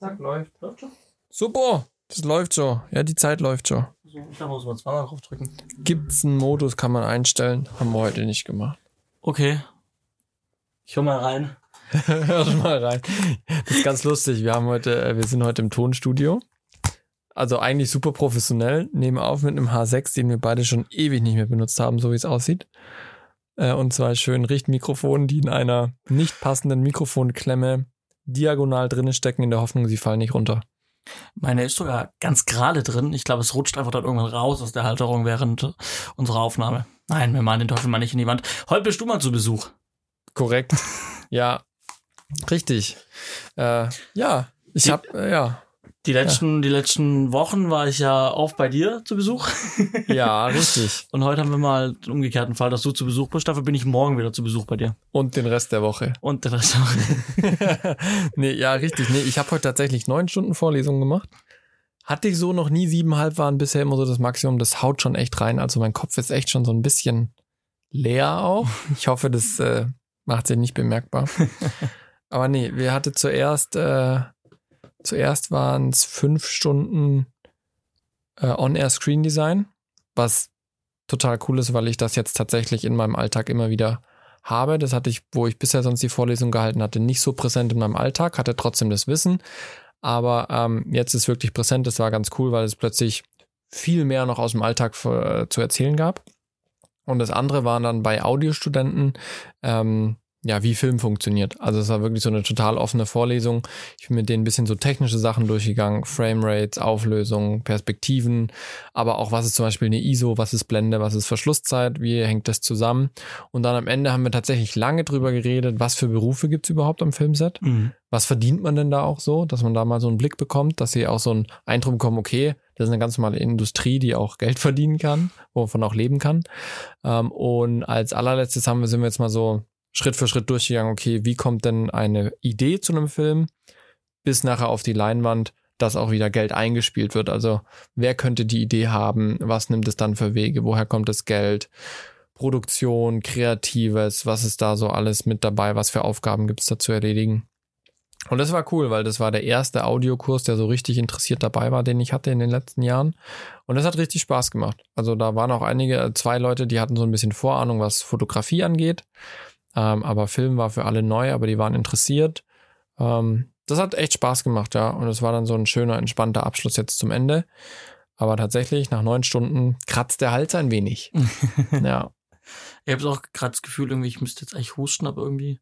Zack, läuft. Läuft schon? Super, das läuft schon. Ja, die Zeit läuft schon. So, da muss man zweimal drauf drücken. Gibt's einen Modus, kann man einstellen. Haben wir heute nicht gemacht. Okay. Ich hör mal rein. Hör mal rein. Das ist ganz lustig. Wir haben heute, äh, wir sind heute im Tonstudio. Also eigentlich super professionell. Nehmen auf mit einem H6, den wir beide schon ewig nicht mehr benutzt haben, so wie es aussieht. Äh, Und zwar schön Richtmikrofonen, die in einer nicht passenden Mikrofonklemme diagonal drinne stecken, in der Hoffnung, sie fallen nicht runter. Meine ist sogar ganz gerade drin. Ich glaube, es rutscht einfach dann irgendwann raus aus der Halterung während unserer Aufnahme. Nein, wir malen den Teufel mal nicht in die Wand. Heute bist du mal zu Besuch. Korrekt. ja, richtig. Äh, ja, ich habe, äh, ja, Die letzten, die letzten Wochen war ich ja oft bei dir zu Besuch. ja, richtig. Und heute haben wir mal den umgekehrten Fall, dass du zu Besuch bist. Dafür bin ich morgen wieder zu Besuch bei dir. Und den Rest der Woche. Und der Rest auch. nee, ja, richtig. Nee, ich habe heute tatsächlich neun Stunden Vorlesung gemacht. Hatte ich so noch nie siebeneinhalb waren bisher immer so das Maximum. Das haut schon echt rein. Also mein Kopf ist echt schon so ein bisschen leer auch. Ich hoffe, das äh, macht sich nicht bemerkbar. Aber nee, wir hatte zuerst, äh, zuerst waren es fünf Stunden äh, On-Air-Screen-Design, was total cool ist, weil ich das jetzt tatsächlich in meinem Alltag immer wieder habe. Das hatte ich, wo ich bisher sonst die Vorlesung gehalten hatte, nicht so präsent in meinem Alltag, hatte trotzdem das Wissen. Aber ähm, jetzt ist wirklich präsent. Das war ganz cool, weil es plötzlich viel mehr noch aus dem Alltag für, zu erzählen gab. Und das andere waren dann bei Audiostudenten, ähm, ja, wie Film funktioniert. Also es war wirklich so eine total offene Vorlesung. Ich bin mit denen ein bisschen so technische Sachen durchgegangen, Framerates, Auflösung, Perspektiven, aber auch was ist zum Beispiel eine ISO, was ist Blende, was ist Verschlusszeit, wie hängt das zusammen. Und dann am Ende haben wir tatsächlich lange drüber geredet, was für Berufe gibt's überhaupt am Filmset. Mhm. Was verdient man denn da auch so, dass man da mal so einen Blick bekommt, dass sie auch so einen Eindruck bekommen, okay, das ist eine ganz normale Industrie, die auch Geld verdienen kann, wovon auch leben kann. Ähm, und als allerletztes haben wir, sind wir jetzt mal so Schritt für Schritt durchgegangen, okay, wie kommt denn eine Idee zu einem Film bis nachher auf die Leinwand, dass auch wieder Geld eingespielt wird. Also wer könnte die Idee haben, was nimmt es dann für Wege, woher kommt das Geld, Produktion, Kreatives, was ist da so alles mit dabei, was für Aufgaben gibt's da zu erledigen. Und das war cool, weil das war der erste Audiokurs, der so richtig interessiert dabei war, den ich hatte in den letzten Jahren. Und das hat richtig Spaß gemacht. Also da waren auch einige, äh, zwei Leute, die hatten so ein bisschen Vorahnung, was Fotografie angeht. Ähm, aber Film war für alle neu, aber die waren interessiert. Ähm, das hat echt Spaß gemacht, ja. Und es war dann so ein schöner, entspannter Abschluss jetzt zum Ende. Aber tatsächlich, nach neun Stunden kratzt der Hals ein wenig. ja. Ich habe auch gerade das Gefühl, irgendwie, ich müsste jetzt eigentlich husten, aber irgendwie.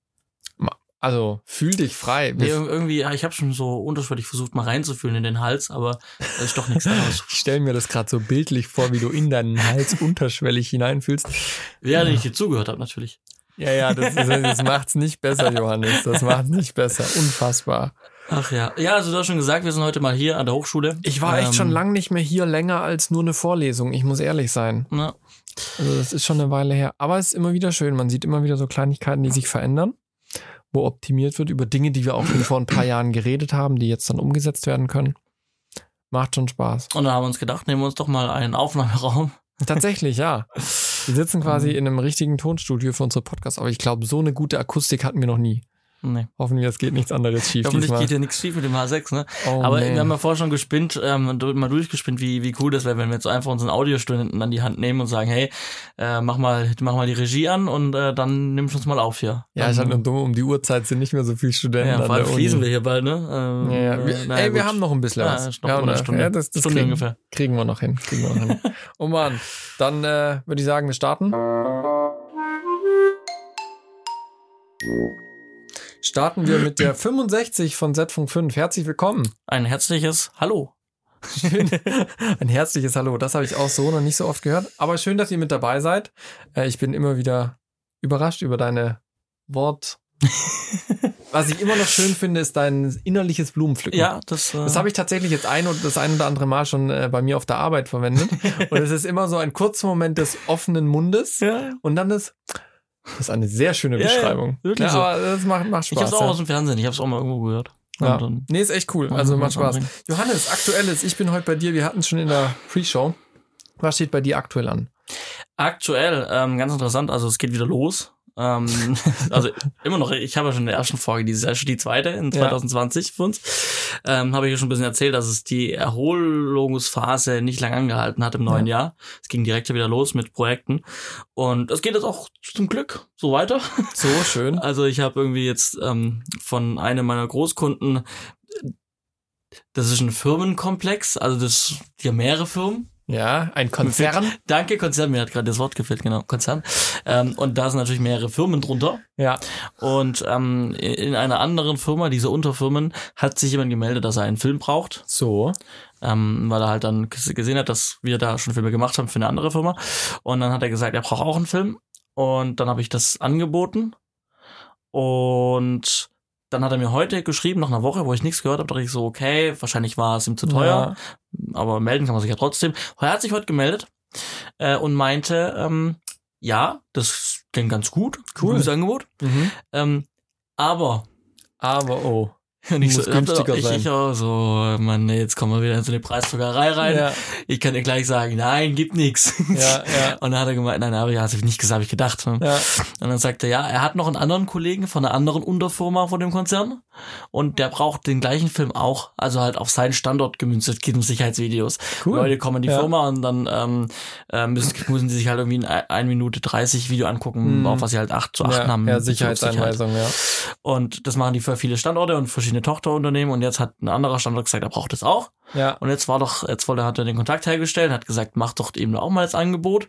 Also fühl dich frei. Nee, ir- irgendwie, ja, ich habe schon so unterschwellig versucht, mal reinzufühlen in den Hals, aber da ist doch nichts daraus. Ich stelle mir das gerade so bildlich vor, wie du in deinen Hals unterschwellig hineinfühlst. Während ich dir zugehört habe, natürlich. Ja, ja, das, das, das macht's nicht besser, Johannes. Das macht's nicht besser. Unfassbar. Ach ja. Ja, also du hast schon gesagt, wir sind heute mal hier an der Hochschule. Ich war echt Ähm, schon lang nicht mehr hier, länger als nur eine Vorlesung. Ich muss ehrlich sein. Na, Also das ist schon eine Weile her. Aber es ist immer wieder schön. Man sieht immer wieder so Kleinigkeiten, die sich verändern, wo optimiert wird über Dinge, die wir auch schon vor ein paar Jahren geredet haben, die jetzt dann umgesetzt werden können. Macht schon Spaß. und dann haben wir uns gedacht, nehmen wir uns doch mal einen Aufnahmeraum. Tatsächlich, ja. Wir sitzen quasi in einem richtigen Tonstudio für unsere Podcasts, aber ich glaube, so eine gute Akustik hatten wir noch nie. Nee. Hoffentlich, es geht nichts anderes schief Hoffentlich diesmal. geht hier nichts schief mit dem H6, ne? Oh, Aber man. wir haben ja vorher schon gespinnt, ähm, mal durchgespinnt, wie, wie cool das wäre, wenn wir jetzt einfach unseren Audiostudenten an die Hand nehmen und sagen, hey, äh, mach mal, mach mal die Regie an und äh, dann nimmst du uns mal auf hier. ja, dann, ist halt nur dumm, um die Uhrzeit sind nicht mehr so viele Studenten. ja, vor allem fließen wir hier bald, ne? Ähm, Ja, ja. Wir, naja, ey, wir haben noch ein bisschen Ja, was. ja, eine ne? Stunde. Ja, das, das Stunde kriegen, ungefähr. kriegen wir noch hin. Kriegen wir noch hin. Oh Mann, dann äh, würde ich sagen, wir starten. Starten wir mit der 65 von Z-Funk 5. Herzlich willkommen. Ein herzliches Hallo. Schön. Ein herzliches Hallo. Das habe ich auch so noch nicht so oft gehört. Aber schön, dass ihr mit dabei seid. Äh, ich bin immer wieder überrascht über deine Wort. Was ich immer noch schön finde, ist dein innerliches Blumenpflücken. Ja, das, äh, Das habe ich tatsächlich jetzt ein und das ein oder andere Mal schon äh, bei mir auf der Arbeit verwendet. Und es ist immer so ein kurzer Moment des offenen Mundes ja. und dann das. Das ist eine sehr schöne Ja, ja, Beschreibung. wirklich ja, aber das macht, macht Ich hab's Spaß. auch aus dem Fernsehen, ich hab's auch mal irgendwo gehört. Ja. Dann- Nee, ist echt cool. Also macht Spaß. anbringen. Johannes, aktuelles. Ich bin heute bei dir. Wir hatten es schon in der Pre-Show. Was steht bei dir aktuell an? Aktuell, ähm, ganz interessant, also es geht wieder los. Ähm, also immer noch, ich habe ja schon in der ersten Folge, dieses Jahr schon die zweite in 2020 ja. für uns, ähm, habe ich ja schon ein bisschen erzählt, dass es die Erholungsphase nicht lang angehalten hat im neuen ja. Jahr. Es ging direkt wieder los mit Projekten und es geht jetzt auch zum Glück so weiter. So schön. Also ich habe irgendwie jetzt ähm, von einem meiner Großkunden das ist ein Firmenkomplex, also das, die haben mehrere Firmen ja, ein Konzern. Danke, Konzern. Mir hat gerade das Wort gefehlt, genau, Konzern. Ähm, und da sind natürlich mehrere Firmen drunter. Ja. Und ähm, in einer anderen Firma, diese Unterfirmen, hat sich jemand gemeldet, dass er einen Film braucht. So. Ähm, weil er halt dann gesehen hat, dass wir da schon Filme gemacht haben für eine andere Firma. Und dann hat er gesagt, er braucht auch einen Film. Und dann habe ich das angeboten. Und dann hat er mir heute geschrieben, nach einer Woche, wo ich nichts gehört habe, dachte ich so, okay, wahrscheinlich war es ihm zu teuer, ja. aber melden kann man sich ja trotzdem. Er hat sich heute gemeldet äh, und meinte, ähm, ja, das klingt ganz gut, cool. gutes Angebot, mhm. ähm, aber, aber oh, und ich muss so, günstiger ich, sein. Ich auch so, Mann, jetzt kommen wir wieder in so eine Preisfragerei rein. Ja. Ich kann dir gleich sagen, nein, gibt nix. Ja, ja. Und dann hat er gemeint, nein, aber ja, hat ich nicht gesagt, habe ich gedacht. Ja. Und dann sagte er, ja, er hat noch einen anderen Kollegen von einer anderen Unterfirma von dem Konzern und der braucht den gleichen Film auch, also halt auf seinen Standort gemünzt, es geht um Sicherheitsvideos. Cool. Leute kommen in die ja. Firma und dann ähm, äh, müssen, müssen sie sich halt irgendwie ein 1 Minute 30 Video angucken, mhm. auf was sie halt acht zu achten haben. Ja, Sicherheitseinweisung, ja. Und das machen die für viele Standorte und verschiedene verschiedene Tochterunternehmen und jetzt hat ein anderer Standort gesagt, er braucht es auch. Ja. Und jetzt war doch, jetzt wollte, hat er den Kontakt hergestellt, hat gesagt, mach doch eben auch mal das Angebot.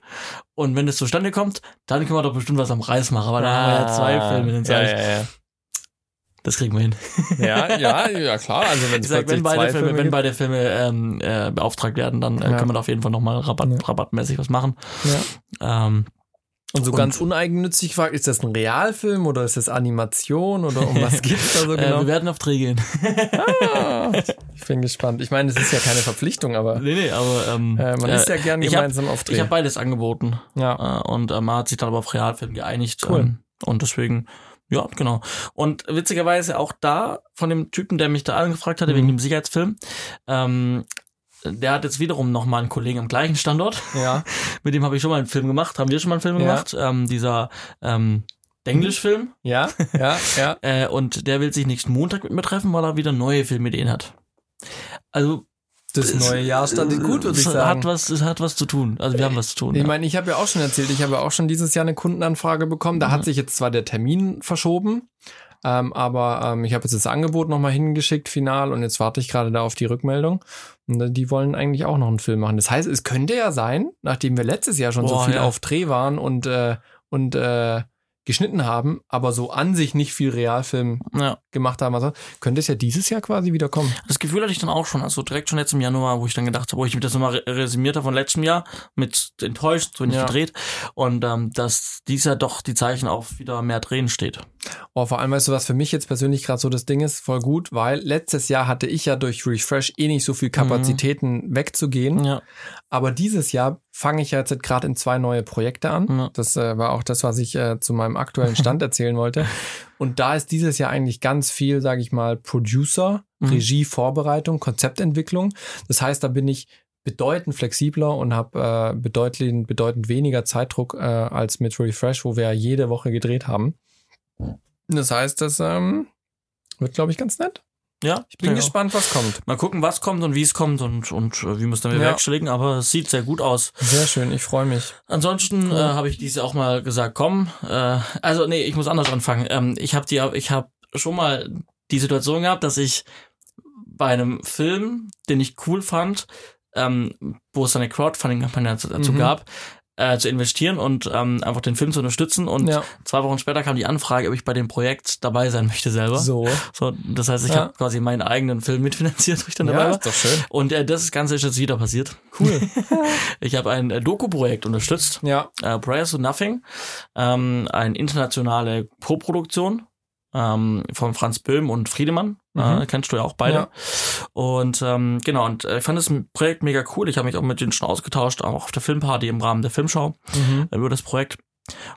Und wenn das zustande kommt, dann können wir doch bestimmt was am Preis machen. Aber ah, da haben wir ja zwei Filme, dann sag ja, ich, ja, ja. Das kriegen wir hin. Ja, ja, ja klar. Also wenn, sag, wenn beide Filme, Filme wenn beide Filme ähm, äh, beauftragt werden, dann äh, können wir da auf jeden Fall nochmal Rabatt, rabattmäßig was machen. Ja. Ähm, und so und ganz uneigennützig gefragt, ist das ein Realfilm oder ist das Animation oder um was geht's da so genau? Äh, wir werden Aufträge gehen. ah, ich bin gespannt. Ich meine, es ist ja keine Verpflichtung, aber. Nee, nee, aber ähm, äh, man ist ja gern gemeinsam hab, auf Dreh. Ich habe beides angeboten. Ja. Äh, und äh, man hat sich dann aber auf Realfilm geeinigt. Cool. Ähm, und deswegen, ja, genau. Und witzigerweise auch da von dem Typen, der mich da angefragt hatte, mhm. wegen dem Sicherheitsfilm, ähm, der hat jetzt wiederum noch mal einen Kollegen am gleichen Standort. Ja. Mit dem habe ich schon mal einen Film gemacht. Haben wir schon mal einen Film ja. gemacht? Ähm, dieser ähm, Englisch-Film. Ja, ja, ja. äh, und der will sich nächsten Montag mit mir treffen, weil er wieder neue Filmideen hat. Also das neue Jahr startet gut, würde ich sagen. Hat was, es hat was zu tun. Also wir haben was zu tun. Ich ja. meine, ich habe ja auch schon erzählt, ich habe ja auch schon dieses Jahr eine Kundenanfrage bekommen. Da mhm. hat sich jetzt zwar der Termin verschoben, ähm, aber ähm, ich habe jetzt das Angebot nochmal hingeschickt, final, und jetzt warte ich gerade da auf die Rückmeldung. Und äh, die wollen eigentlich auch noch einen Film machen. Das heißt, es könnte ja sein, nachdem wir letztes Jahr schon Boah, so viel ja. auf Dreh waren und, äh, und äh, geschnitten haben, aber so an sich nicht viel Realfilm ja. Gemacht haben. Also könnte es ja dieses Jahr quasi wieder kommen. Das Gefühl hatte ich dann auch schon, also direkt schon jetzt im Januar, wo ich dann gedacht habe, wo ich mir das nochmal resümiert habe von letztem Jahr, mit enttäuscht, so nicht ja. gedreht. Und ähm, dass dies Jahr doch die Zeichen auf wieder mehr Drehen steht. Oh, vor allem, weißt du, was für mich jetzt persönlich gerade so das Ding ist, voll gut, weil letztes Jahr hatte ich ja durch Refresh eh nicht so viel Kapazitäten mhm. wegzugehen. Ja. Aber dieses Jahr fange ich jetzt gerade in zwei neue Projekte an. Ja. Das äh, war auch das, was ich äh, zu meinem aktuellen Stand erzählen wollte. Und da ist dieses Jahr eigentlich ganz viel, sage ich mal, Producer, mhm. Regie, Vorbereitung, Konzeptentwicklung. Das heißt, da bin ich bedeutend flexibler und habe äh, bedeutend, bedeutend weniger Zeitdruck äh, als mit Refresh, wo wir jede Woche gedreht haben. Das heißt, das ähm, wird, glaube ich, ganz nett. Ja, ich bin ja. gespannt, was kommt. Mal gucken, was kommt und wie es kommt und, und äh, wie wir es dann bewerkstelligen, ja. aber es sieht sehr gut aus. Sehr schön, ich freue mich. Ansonsten cool. äh, habe ich diese auch mal gesagt, komm, äh, also nee, ich muss anders anfangen. Ähm, ich habe die, ich habe schon mal die Situation gehabt, dass ich bei einem Film, den ich cool fand, ähm, wo es eine Crowdfunding-Kampagne dazu mhm. gab, äh, zu investieren und ähm, einfach den Film zu unterstützen. Und ja. zwei Wochen später kam die Anfrage, ob ich bei dem Projekt dabei sein möchte selber. So. so das heißt, ich ja. habe quasi meinen eigenen Film mitfinanziert, wo ich dann dabei ja, war. Ist doch schön. Und äh, das Ganze ist jetzt wieder passiert. Cool. ich habe ein äh, Doku-Projekt unterstützt. Ja. Äh, Prayers to Nothing. Ähm, eine internationale Co-Produktion ähm, von Franz Böhm und Friedemann. Mhm. Äh, kennst du ja auch beide. Ja. Und ähm, genau, und äh, ich fand das Projekt mega cool. Ich habe mich auch mit denen schon ausgetauscht, auch auf der Filmparty im Rahmen der Filmschau mhm. über das Projekt.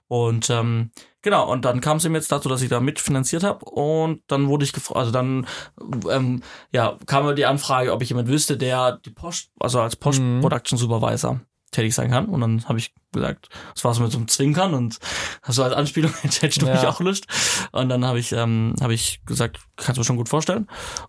Und ähm, genau, und dann kam es ihm jetzt dazu, dass ich da mitfinanziert habe und dann wurde ich gefragt, also dann ähm, ja, kam die Anfrage, ob ich jemand wüsste, der die Post, also als Post-Production Supervisor tätig sein kann. Und dann habe ich gesagt, das war so mit so einem Zwinkern und so als Anspielung, hättest du Ja. mich auch Lust. Und dann habe ich, ähm, habe ich gesagt, kannst du mir schon gut vorstellen.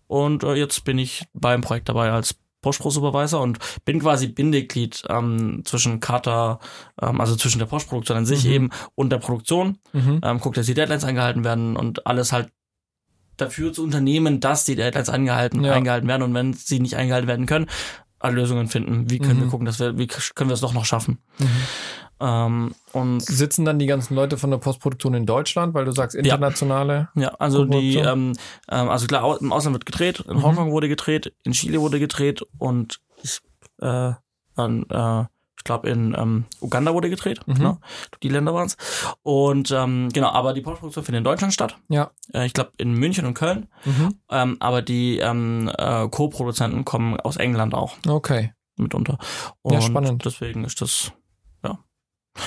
Und äh, jetzt bin ich beim Projekt dabei als Postpro-Supervisor und bin quasi Bindeglied ähm, zwischen Kata, ähm, also zwischen der Postproduktion an sich Mhm. eben und der Produktion. Mhm. Ähm, guckt, dass die Deadlines eingehalten werden und alles halt dafür zu unternehmen, dass die Deadlines eingehalten, Ja. eingehalten werden und wenn sie nicht eingehalten werden können, Lösungen finden. Wie können Mhm. wir gucken, dass wir, wie können wir es doch noch schaffen? Mhm. Ähm, und Sitzen dann die ganzen Leute von der Postproduktion in Deutschland, weil du sagst internationale? ja, also die, ähm, ähm, also klar, im Ausland wird gedreht, in Mhm. Hongkong wurde gedreht, in Chile wurde gedreht und ich, äh, dann, äh, glaube in ähm, Uganda wurde gedreht, Mhm. genau, die Länder waren es. Und ähm, genau, aber die Postproduktion findet in Deutschland statt. Ja. Äh, ich glaube in München und Köln. Mhm. Ähm, aber die ähm, äh, Co-Produzenten kommen aus England auch Okay. mitunter. Ja, Und spannend. Deswegen ist das, ja.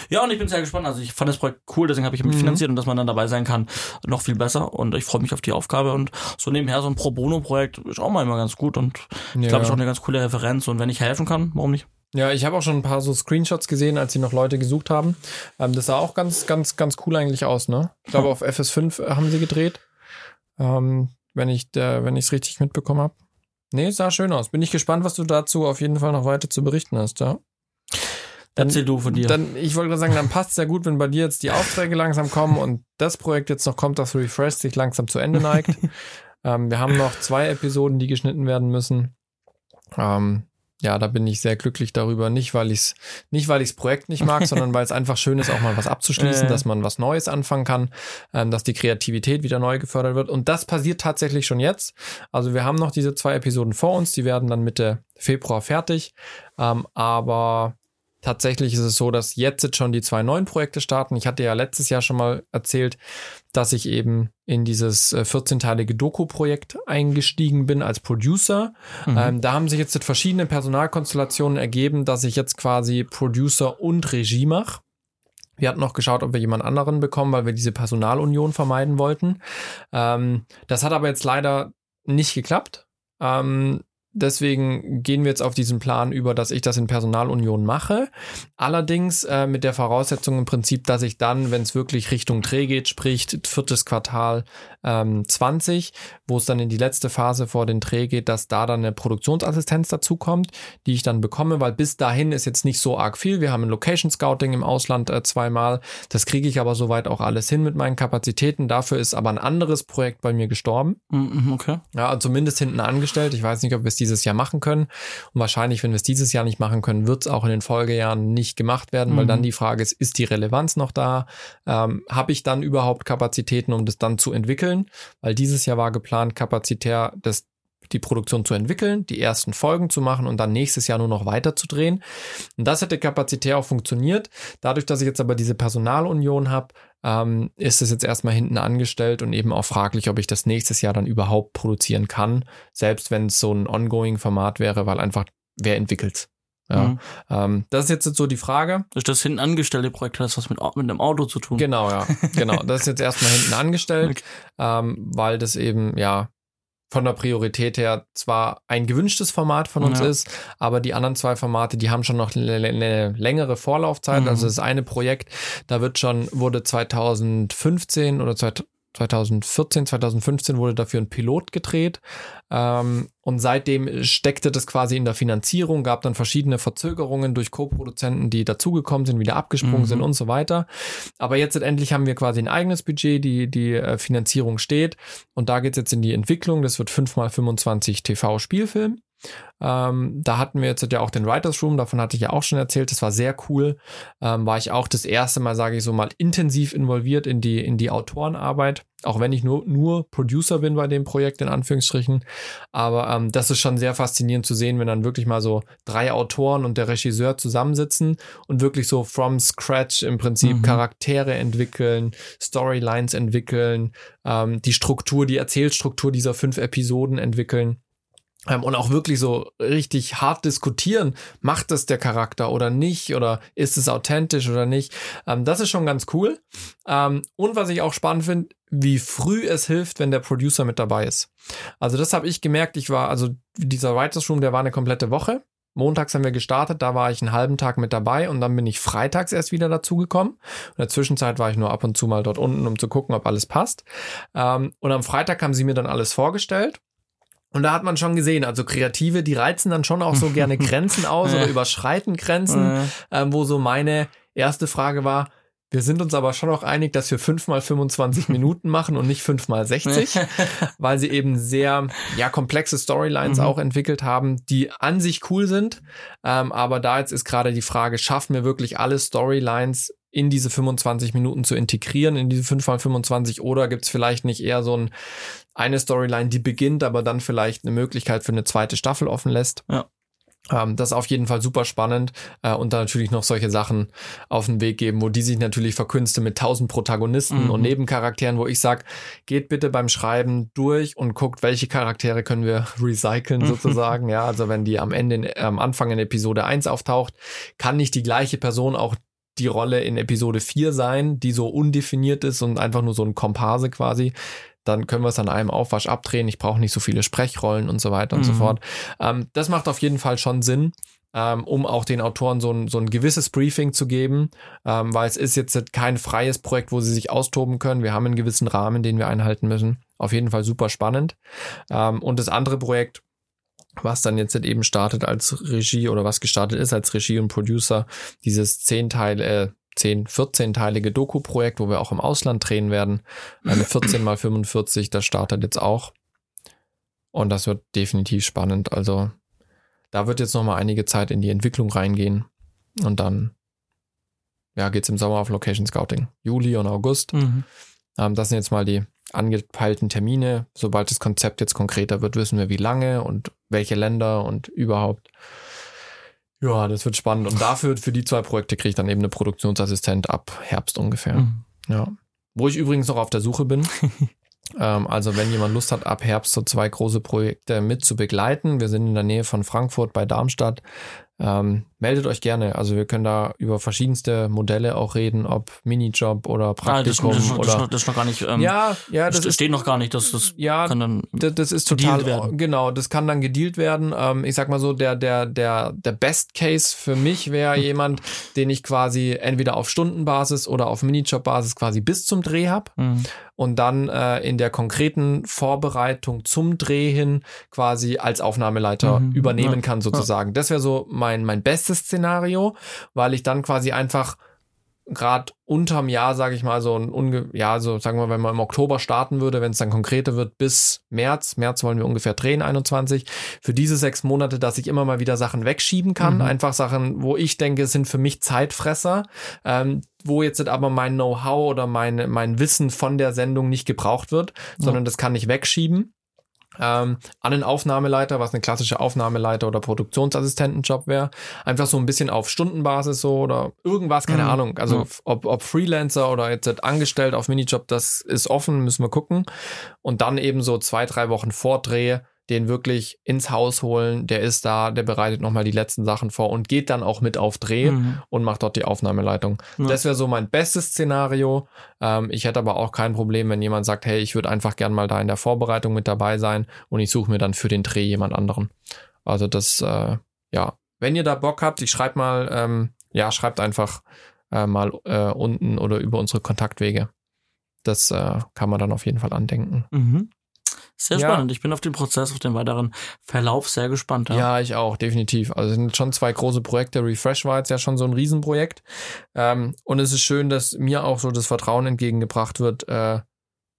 Ja, und ich bin sehr gespannt. Also ich fand das Projekt cool, deswegen habe ich Mhm. mitfinanziert und dass man dann dabei sein kann, noch viel besser. Und ich freue mich auf die Aufgabe. Und so nebenher so ein Pro Bono-Projekt ist auch mal immer ganz gut. Und ich Ja. glaube, ist auch eine ganz coole Referenz. Und wenn ich helfen kann, warum nicht? Ja, ich habe auch schon ein paar so Screenshots gesehen, als sie noch Leute gesucht haben. Ähm, das sah auch ganz, ganz, ganz cool eigentlich aus, ne? Ich glaube, auf FS5 haben sie gedreht. Ähm, wenn ich der, wenn ich es richtig mitbekommen habe. Nee, sah schön aus. Bin ich gespannt, was du dazu auf jeden Fall noch weiter zu berichten hast, ja. Dann- Erzähl du von dir. Dann, ich wollte gerade sagen, dann passt es ja gut, wenn bei dir jetzt die Aufträge langsam kommen und das Projekt jetzt noch kommt, das Refresh sich langsam zu Ende neigt. ähm, wir haben noch zwei Episoden, die geschnitten werden müssen. Ähm, ja, da bin ich sehr glücklich darüber. Nicht, weil ich es nicht, weil ich's Projekt nicht mag, sondern weil es einfach schön ist, auch mal was abzuschließen, dass man was Neues anfangen kann, ähm, dass die Kreativität wieder neu gefördert wird. Und das passiert tatsächlich schon jetzt. Also wir haben noch diese zwei Episoden vor uns, die werden dann Mitte Februar fertig. Ähm, aber tatsächlich ist es so, dass jetzt schon die zwei neuen Projekte starten. Ich hatte ja letztes Jahr schon mal erzählt, dass ich eben in dieses äh, 14-teilige Doku-Projekt eingestiegen bin als Producer. Mhm. Ähm, da haben sich jetzt verschiedene Personalkonstellationen ergeben, dass ich jetzt quasi Producer und Regie mache. Wir hatten noch geschaut, ob wir jemand anderen bekommen, weil wir diese Personalunion vermeiden wollten. Ähm, das hat aber jetzt leider nicht geklappt. Ähm, deswegen gehen wir jetzt auf diesen Plan über, dass ich das in Personalunion mache. Allerdings äh, mit der Voraussetzung im Prinzip, dass ich dann, wenn es wirklich Richtung Dreh geht, sprich viertes Quartal ähm, 20, wo es dann in die letzte Phase vor den Dreh geht, dass da dann eine Produktionsassistenz dazu kommt, die ich dann bekomme, weil bis dahin ist jetzt nicht so arg viel. Wir haben ein Location Scouting im Ausland äh, zweimal. Das kriege ich aber soweit auch alles hin mit meinen Kapazitäten. Dafür ist aber ein anderes Projekt bei mir gestorben. Mhm, okay. Ja, zumindest hinten angestellt. Ich weiß nicht, ob wir es dieses Jahr machen können. Und wahrscheinlich, wenn wir es dieses Jahr nicht machen können, wird es auch in den Folgejahren nicht gemacht werden, weil Mhm. dann die Frage ist, ist die Relevanz noch da? Ähm, Habe ich dann überhaupt Kapazitäten, um das dann zu entwickeln? Weil dieses Jahr war geplant, kapazitär das die Produktion zu entwickeln, die ersten Folgen zu machen und dann nächstes Jahr nur noch weiter zu drehen. Und das hätte kapazitär auch funktioniert. Dadurch, dass ich jetzt aber diese Personalunion habe, ähm, ist es jetzt erstmal hinten angestellt und eben auch fraglich, ob ich das nächstes Jahr dann überhaupt produzieren kann, selbst wenn es so ein Ongoing-Format wäre, weil einfach wer entwickelt. Ja, Mhm. ähm, das ist jetzt so die Frage. Ist das hinten angestellte Projekt, hat das was mit, mit einem Auto zu tun? Genau, ja, genau. Das ist jetzt erstmal hinten angestellt, Okay. ähm, weil das eben, ja, von der Priorität her zwar ein gewünschtes Format von uns Ja. ist, aber die anderen zwei Formate, die haben schon noch eine längere Vorlaufzeit. Mhm. Also das eine Projekt, da wird schon, wurde 2015 oder 2014, 2015 wurde dafür ein Pilot gedreht. Ähm, und seitdem steckte das quasi in der Finanzierung, gab dann verschiedene Verzögerungen durch Co-Produzenten, die dazugekommen sind, wieder abgesprungen Mhm. sind und so weiter. Aber jetzt endlich haben wir quasi ein eigenes Budget, die, die äh, Finanzierung steht. Und da geht's jetzt in die Entwicklung. Das wird 5x25 TV-Spielfilm. Ähm, da hatten wir jetzt ja auch den Writers Room, davon hatte ich ja auch schon erzählt, das war sehr cool. Ähm, war ich auch das erste Mal, sage ich so mal, intensiv involviert in die, in die Autorenarbeit, auch wenn ich nur, nur Producer bin bei dem Projekt, in Anführungsstrichen. Aber ähm, das ist schon sehr faszinierend zu sehen, wenn dann wirklich mal so drei Autoren und der Regisseur zusammensitzen und wirklich so from scratch im Prinzip Mhm. Charaktere entwickeln, Storylines entwickeln, ähm, die Struktur, die Erzählstruktur dieser fünf Episoden entwickeln. Ähm, und auch wirklich so richtig hart diskutieren, macht es der Charakter oder nicht oder ist es authentisch oder nicht. Ähm, das ist schon ganz cool. Ähm, und was ich auch spannend finde, wie früh es hilft, wenn der Producer mit dabei ist. Also das habe ich gemerkt. Ich war, also dieser Writers Room, der war eine komplette Woche. Montags haben wir gestartet, da war ich einen halben Tag mit dabei und dann bin ich freitags erst wieder dazugekommen. In der Zwischenzeit war ich nur ab und zu mal dort unten, um zu gucken, ob alles passt. Und am Freitag haben sie mir dann alles vorgestellt. Und da hat man schon gesehen, also Kreative, die reizen dann schon auch so gerne Grenzen aus oder überschreiten Grenzen, ähm, wo so meine erste Frage war, wir sind uns aber schon auch einig, dass wir fünfmal 25 Minuten machen und nicht fünfmal 60, weil sie eben sehr ja komplexe Storylines Mhm. auch entwickelt haben, die an sich cool sind. Ähm, aber da jetzt ist gerade die Frage, schaffen wir wirklich alle Storylines in diese 25 Minuten zu integrieren, in diese 5x25 oder gibt es vielleicht nicht eher so ein, eine Storyline, die beginnt, aber dann vielleicht eine Möglichkeit für eine zweite Staffel offen lässt. Ja. Ähm, das ist auf jeden Fall super spannend äh, und dann natürlich noch solche Sachen auf den Weg geben, wo die sich natürlich verkünste mit tausend Protagonisten Mhm. und Nebencharakteren, wo ich sag, geht bitte beim Schreiben durch und guckt, welche Charaktere können wir recyceln sozusagen. ja, also wenn die am Ende, in, am Anfang in Episode 1 auftaucht, kann nicht die gleiche Person auch die Rolle in Episode 4 sein, die so undefiniert ist und einfach nur so ein Komparse quasi. Dann können wir es an einem Aufwasch abdrehen. Ich brauche nicht so viele Sprechrollen und so weiter und so Mhm. fort. Ähm, das macht auf jeden Fall schon Sinn, ähm, um auch den Autoren so ein, so ein gewisses Briefing zu geben, ähm, weil es ist jetzt kein freies Projekt, wo sie sich austoben können. Wir haben einen gewissen Rahmen, den wir einhalten müssen. Auf jeden Fall super spannend. Ähm, und das andere Projekt, was dann jetzt eben startet als Regie oder was gestartet ist als Regie und Producer, dieses zehn Teile, äh, 10, 14-teilige Doku-Projekt, wo wir auch im Ausland drehen werden. Eine 14 mal 45, das startet jetzt auch. Und das wird definitiv spannend. Also da wird jetzt noch mal einige Zeit in die Entwicklung reingehen. Und dann ja, geht's im Sommer auf Location Scouting. Juli und August. Mhm. Ähm, das sind jetzt mal die angepeilten Termine. Sobald das Konzept jetzt konkreter wird, wissen wir, wie lange und welche Länder und überhaupt. Ja, das wird spannend. Und dafür, für die zwei Projekte, kriege ich dann eben eine Produktionsassistent ab Herbst ungefähr. Mhm. Ja. Wo ich übrigens noch auf der Suche bin. ähm, also, wenn jemand Lust hat, ab Herbst so zwei große Projekte mit zu begleiten. Wir sind in der Nähe von Frankfurt bei Darmstadt. Ähm, meldet euch gerne. Also, wir können da über verschiedenste Modelle auch reden, ob Minijob oder Ah, das, Praktikum das, das, das, oder. das ist noch gar nicht. Ähm, ja, ja, das das ist steht noch gar nicht. Das, das ja, kann dann. das, das ist total werden. genau. Das kann dann gedealt werden. Ähm, ich sag mal so, der der der der Best Case für mich wäre jemand, den ich quasi entweder auf Stundenbasis oder auf Minijob-Basis quasi bis zum Dreh hab Mhm. und dann äh, in der konkreten Vorbereitung zum Dreh hin quasi als Aufnahmeleiter Mhm. übernehmen Ja. kann sozusagen. Das wäre so mein mein bestes Szenario, weil ich dann quasi einfach gerade unterm Jahr, sage ich mal, so ein unge ja, so sagen wir, wenn man im Oktober starten würde, wenn es dann konkreter wird, bis März, März wollen wir ungefähr drehen, 21, für diese sechs Monate, dass ich immer mal wieder Sachen wegschieben kann, Mhm. einfach Sachen, wo ich denke, sind für mich Zeitfresser, ähm, wo jetzt aber mein Know-how oder mein, mein Wissen von der Sendung nicht gebraucht wird, sondern das kann ich wegschieben ähm, an den Aufnahmeleiter, was eine klassische Aufnahmeleiter oder Produktionsassistentenjob wäre. Einfach so ein bisschen auf Stundenbasis so oder irgendwas, keine Mhm. Ahnung. Also Ja. f- ob, ob Freelancer oder jetzt angestellt auf Minijob, das ist offen, müssen wir gucken. Und dann eben so zwei, drei Wochen Vordreh, den wirklich ins Haus holen, der ist da, der bereitet nochmal die letzten Sachen vor und geht dann auch mit auf Dreh Mhm. und macht dort die Aufnahmeleitung. Ja. Das wäre so mein bestes Szenario. Ähm, ich hätte aber auch kein Problem, wenn jemand sagt, hey, ich würde einfach gern mal da in der Vorbereitung mit dabei sein und ich suche mir dann für den Dreh jemand anderen. Also das, äh, ja, wenn ihr da Bock habt, ich schreibe mal, ähm, ja, schreibt einfach äh, mal äh, unten oder über unsere Kontaktwege. Das äh, kann man dann auf jeden Fall andenken. Mhm. Sehr Ja. spannend. Ich bin auf den Prozess, auf den weiteren Verlauf sehr gespannt. Ja. Ja, ich auch, definitiv. Also es sind schon zwei große Projekte. Refresh war jetzt ja schon so ein Riesenprojekt. Ähm, und es ist schön, dass mir auch so das Vertrauen entgegengebracht wird, äh,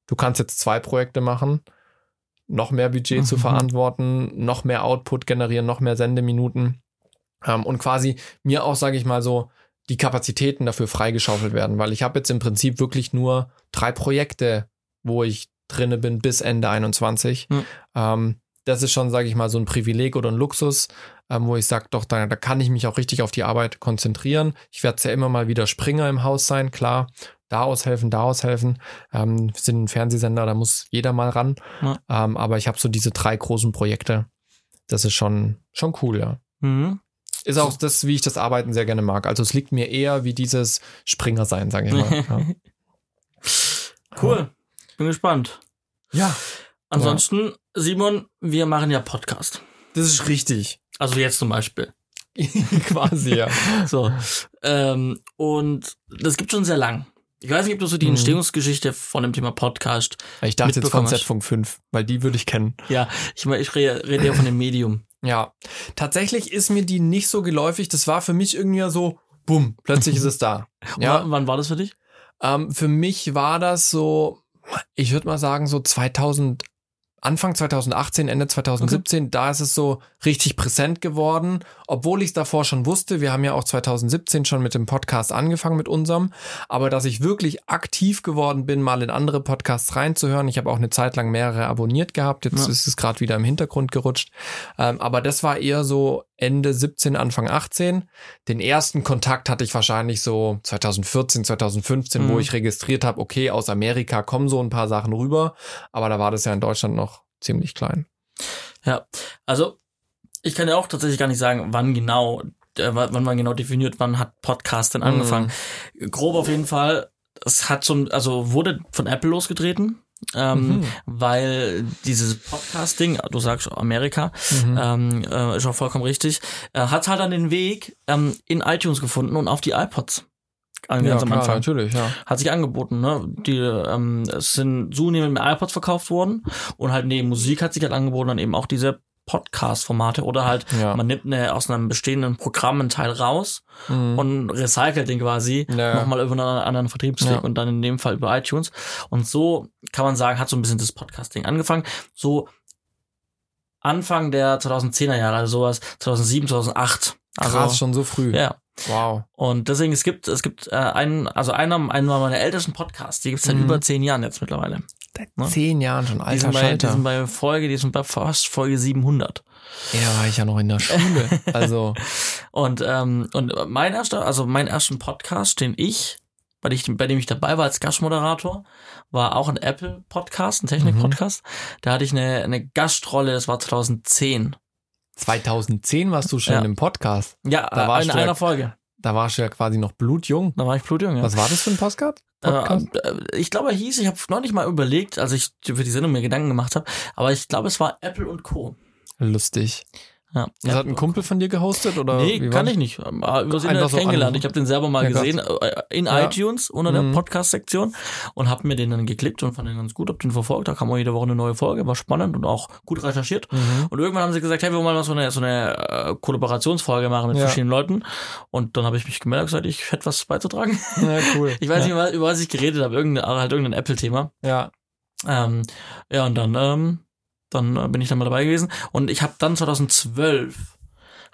du kannst jetzt zwei Projekte machen, noch mehr Budget zu Mhm. verantworten, noch mehr Output generieren, noch mehr Sendeminuten. Ähm, und quasi mir auch, sage ich mal so, die Kapazitäten dafür freigeschaufelt werden, weil ich habe jetzt im Prinzip wirklich nur drei Projekte, wo ich drinne bin bis Ende 21. Mhm. Ähm, das ist schon, sage ich mal, so ein Privileg oder ein Luxus, ähm, wo ich sage, doch, da, da kann ich mich auch richtig auf die Arbeit konzentrieren. Ich werde ja immer mal wieder Springer im Haus sein, klar. Da aushelfen, da aushelfen. Ähm, wir sind ein Fernsehsender, da muss jeder mal ran. Ja. Ähm, aber ich habe so diese drei großen Projekte. Das ist schon, schon cool, ja. Mhm. Ist auch das, wie ich das Arbeiten sehr gerne mag. Also es liegt mir eher wie dieses Springer sein, sage ich mal. Ja. Cool. Bin gespannt. ja, Ansonsten, Simon, wir machen ja Podcast. das ist richtig. Also jetzt zum Beispiel. Quasi, ja. So. Ähm, und das gibt schon sehr lang. Ich weiß nicht, ob du so die Mhm. Entstehungsgeschichte von dem Thema Podcast. Ich dachte jetzt von. Z-Funk 5, weil die würde ich kennen. Ja, ich, meine, ich rede, rede ja von dem Medium. Ja, tatsächlich ist mir die nicht so geläufig. Das war für mich irgendwie so, bumm, plötzlich ist es da. Ja. Ja, wann war das für dich? ähm, für mich war das so, ich würde mal sagen, so 2000, Anfang 2018, Ende 2017, da ist es so richtig präsent geworden, obwohl ich es davor schon wusste. Wir haben ja auch 2017 schon mit dem Podcast angefangen mit unserem, aber dass ich wirklich aktiv geworden bin, mal in andere Podcasts reinzuhören. Ich habe auch eine Zeit lang mehrere abonniert gehabt. Jetzt Ja. ist es gerade wieder im Hintergrund gerutscht. Ähm, aber das war eher so Ende 17, Anfang 18. Den ersten Kontakt hatte ich wahrscheinlich so 2014, 2015, wo Mhm. ich registriert habe, okay, aus Amerika kommen so ein paar Sachen rüber, aber da war das ja in Deutschland noch ziemlich klein. Ja, also ich kann ja auch tatsächlich gar nicht sagen, wann genau, äh, wann man genau definiert, wann hat Podcast denn angefangen. Grob auf jeden Fall, es hat so, ein- also wurde von Apple losgetreten, ähm, Mhm. weil dieses Podcast-Ding, du sagst Amerika, Mhm. ähm, äh, ist auch vollkommen richtig, äh, hat halt dann den Weg ähm, in iTunes gefunden und auf die iPods. Ganz ja, am klar, Anfang natürlich, ja. hat sich angeboten. Ne? Die, ähm, es sind zunehmend mehr iPods verkauft worden und halt neben Musik hat sich halt angeboten dann eben auch diese Podcast-Formate oder halt Ja. man nimmt eine, aus einem bestehenden Programm einen Teil raus Mhm. und recycelt den quasi Ja. nochmal über einen anderen Vertriebsweg Ja. und dann in dem Fall über iTunes. Und so kann man sagen, hat so ein bisschen das Podcasting angefangen. So Anfang der 2010er Jahre, also sowas 2007, 2008. Also, Krass, schon so früh. Ja. Wow. Und deswegen, es gibt, es gibt äh, einen, also einer, einen meiner ältesten Podcasts, die gibt's seit Mhm. über zehn Jahren jetzt mittlerweile. Ne? Zehn Jahren schon, Die alter sind, bei, die sind bei Folge, die sind bei fast Folge 700. Ja, war ich ja noch in der Schule. Also, Und, ähm, und mein erster, also mein ersten Podcast, den ich, bei dem ich, bei dem ich dabei war als Gastmoderator, war auch ein Apple-Podcast, ein Technik-Podcast. Da hatte ich eine, eine Gastrolle, das war 2010. 2010 warst du schon Ja. im Podcast. Ja, Da warst in du ja- einer Folge. Da warst du ja quasi noch blutjung. Da war ich blutjung, ja. Was war das für ein Podcast? Podcast? Äh, äh, ich glaube, er hieß, ich habe noch nicht mal überlegt, als ich für die Sendung mir Gedanken gemacht habe, aber ich glaube, es war Apple und Co. Lustig. Ja. Das hat ein Kumpel von dir gehostet oder? Nee, kann ich nicht. Äh, Über sie Einfach so kennengelernt. an- Ich habe den selber mal Ja, gesehen äh, in Ja. iTunes unter der Mhm. Podcast-Sektion und habe mir den dann geklickt und fand den ganz gut, hab den verfolgt. Da kam auch jede Woche eine neue Folge, war spannend und auch gut recherchiert. Mhm. Und irgendwann haben sie gesagt, hey, wir wollen mal so eine, so eine äh, Kollaborationsfolge machen mit Ja. verschiedenen Leuten. Und dann habe ich mich gemeldet und gesagt, ich hätte was beizutragen. Ja, cool. Ich weiß nicht, über- über was ich geredet habe, irgendein, halt irgendein Apple-Thema. Ja. Ähm, ja, und dann, ähm, dann äh, bin ich dann mal dabei gewesen. Und ich habe dann 2012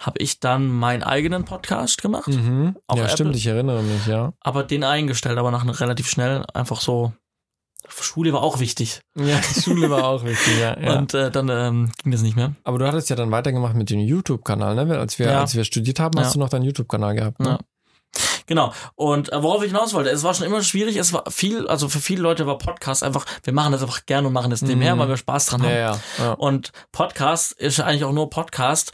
habe ich dann meinen eigenen Podcast gemacht, Mhm. Ja, Apple? stimmt, ich erinnere mich, ja. aber den eingestellt, aber nach relativ schnell einfach so. Schule war auch wichtig. Ja, Schule war auch wichtig, ja. ja. Und äh, dann ähm, ging das nicht mehr. Aber du hattest ja dann weitergemacht mit dem YouTube-Kanal, ne? Weil Als wir, Ja. als wir studiert haben, hast Ja. du noch deinen YouTube-Kanal gehabt. Ne? Genau. Und äh, worauf ich hinaus wollte, es war schon immer schwierig, es war viel, also für viele Leute war Podcast einfach, wir machen das einfach gerne und machen das nebenher, Mhm. weil wir Spaß dran haben. Ja, ja. Und Podcast ist eigentlich auch nur Podcast,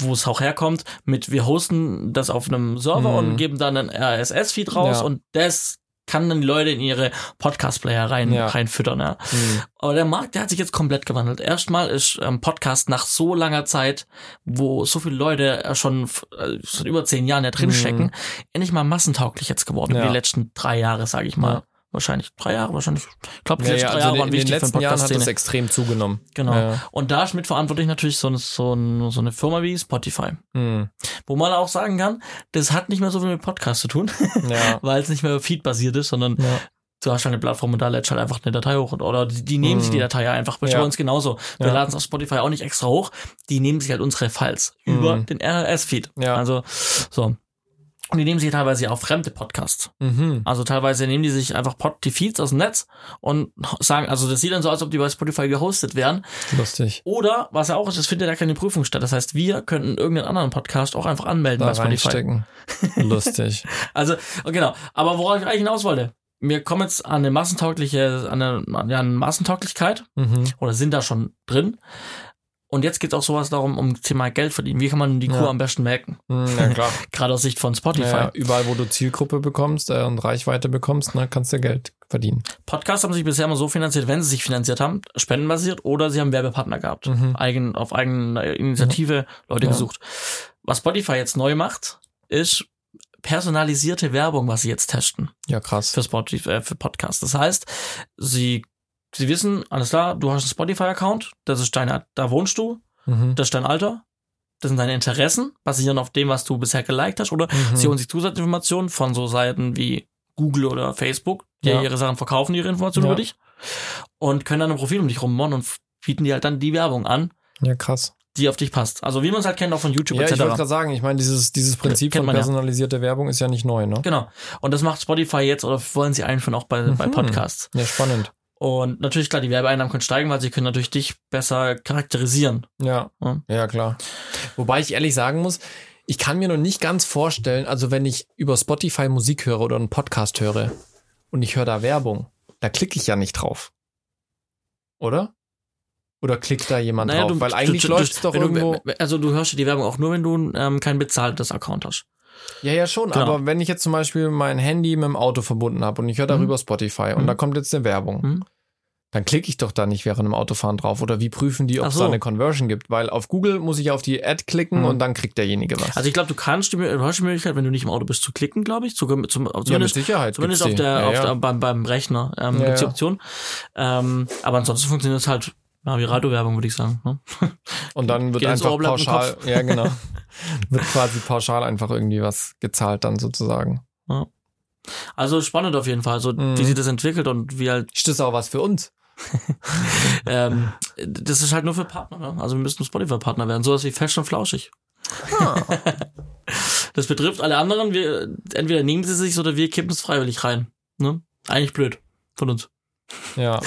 wo es auch herkommt, mit wir hosten das auf einem Server Mhm. und geben dann einen RSS-Feed raus Ja. und das kann dann die Leute in ihre Podcast-Player rein, Ja. reinfüttern. Ja. Mhm. Aber der Markt, der hat sich jetzt komplett gewandelt. Erstmal ist ähm, Podcast nach so langer Zeit, wo so viele Leute äh, schon, äh, schon über zehn Jahren da drin Mhm. stecken, endlich mal massentauglich jetzt geworden. Ja. Die letzten drei Jahre, sage ich mal. Wahrscheinlich drei Jahre, wahrscheinlich. Ich glaube, die Ja, letzten ja, drei also Jahre in, waren in den wichtig für letzten den Jahren hat es extrem zugenommen. Genau. Ja. Und da ist mitverantwortlich natürlich so, eine- so, so eine Firma wie Spotify. Mhm. Wo man auch sagen kann, das hat nicht mehr so viel mit Podcast zu tun, Ja. weil es nicht mehr feedbasiert ist, sondern ja. du hast halt eine Plattform und da lädst halt einfach eine Datei hoch. Oder die, die nehmen sich die Mhm. Datei einfach. Bei uns genauso. Wir laden es auf Spotify auch nicht extra hoch. Die nehmen sich halt unsere Files über Mhm. den RSS-Feed. Ja. Also, so. Und die nehmen sich teilweise auch fremde Podcasts. Mhm. Also teilweise nehmen die sich einfach Pod die Feeds aus dem Netz und sagen, also das sieht dann so aus, als ob die bei Spotify gehostet wären. Lustig. Oder, was ja auch ist, es findet ja keine Prüfung statt. Das heißt, wir könnten irgendeinen anderen Podcast auch einfach anmelden Da bei Spotify. Lustig. Also, oh, genau. Aber worauf ich eigentlich hinaus wollte, wir kommen jetzt an eine massentaugliche, an eine, ja, eine Massentauglichkeit Mhm. oder sind da schon drin. Und jetzt geht es auch sowas darum, um Thema Geld verdienen. Wie kann man die Kuh Ja. am besten melken? Mhm, Ja, klar. Gerade aus Sicht von Spotify. Ja, überall, wo du Zielgruppe bekommst äh, und Reichweite bekommst, ne, kannst du Geld verdienen. Podcasts haben sich bisher immer so finanziert, wenn sie sich finanziert haben, spendenbasiert oder sie haben Werbepartner gehabt. Mhm. Eigen, auf eigene Initiative Leute Ja. gesucht. was Spotify jetzt neu macht, ist personalisierte Werbung, was sie jetzt testen Ja, krass. für Spotify, äh, für Podcasts. Das heißt, sie, sie wissen, alles klar, du hast einen Spotify-Account, das ist deine, da wohnst du, Mhm. das ist dein Alter, das sind deine Interessen, basieren auf dem, was du bisher geliked hast, oder Mhm. sie holen sich Zusatzinformationen von so Seiten wie Google oder Facebook, die Ja. ihre Sachen verkaufen, ihre Informationen Ja. über dich, und können dann ein Profil um dich rummachen und bieten dir halt dann die Werbung an, Ja, krass. die auf dich passt. Also wie man es halt kennt auch von YouTube Ja, ich wollte etc. gerade sagen, ich meine, dieses, dieses Prinzip von man ja. personalisierte Werbung ist ja nicht neu, ne? Genau. Und das macht Spotify jetzt oder wollen sie einführen auch bei, bei Mhm. Podcasts. Ja, spannend. Und natürlich, klar, die Werbeeinnahmen können steigen, weil sie können natürlich dich besser charakterisieren. Ja. Ja. ja, klar. Wobei ich ehrlich sagen muss, ich kann mir noch nicht ganz vorstellen, also wenn ich über Spotify Musik höre oder einen Podcast höre und ich höre da Werbung, da klicke ich ja nicht drauf. Oder? Oder klickt da jemand drauf? Weil eigentlich du, läuft es doch irgendwo. Du, also du hörst die Werbung auch nur, wenn du ähm, kein bezahltes Account hast. Ja, ja, schon. Genau. Aber wenn ich jetzt zum Beispiel mein Handy mit dem Auto verbunden habe und ich höre darüber Spotify und Mhm. da kommt jetzt eine Werbung, Mhm. dann klicke ich doch da nicht während dem Autofahren drauf. Oder wie prüfen die, ob es so. da eine Conversion gibt? Weil auf Google muss ich auf die Ad klicken Mhm. und dann kriegt derjenige was. Also ich glaube, du kannst die, du hast die Möglichkeit, wenn du nicht im Auto bist, zu klicken, glaube ich. Mit, zum, ja, mit zumindest Sicherheit. zumindest auf der, ja, auf ja. Der, beim, beim Rechner ähm, ja. Option. Ähm, aber ansonsten funktioniert es halt ja, wie Radiowerbung, würde ich sagen. Ne? Und dann wird Geht einfach pauschal, ja genau, wird quasi pauschal einfach irgendwie was gezahlt dann sozusagen. Also spannend auf jeden Fall, so Mhm. wie sich das entwickelt und wie halt, Ist das auch was für uns? ähm, das ist halt nur für Partner. Ne? Also wir müssen Spotify-Partner werden, sowas wie fest und flauschig. Ah. Das betrifft alle anderen, wir, entweder nehmen sie sich oder wir kippen es freiwillig rein. Ne? Eigentlich blöd von uns. ja.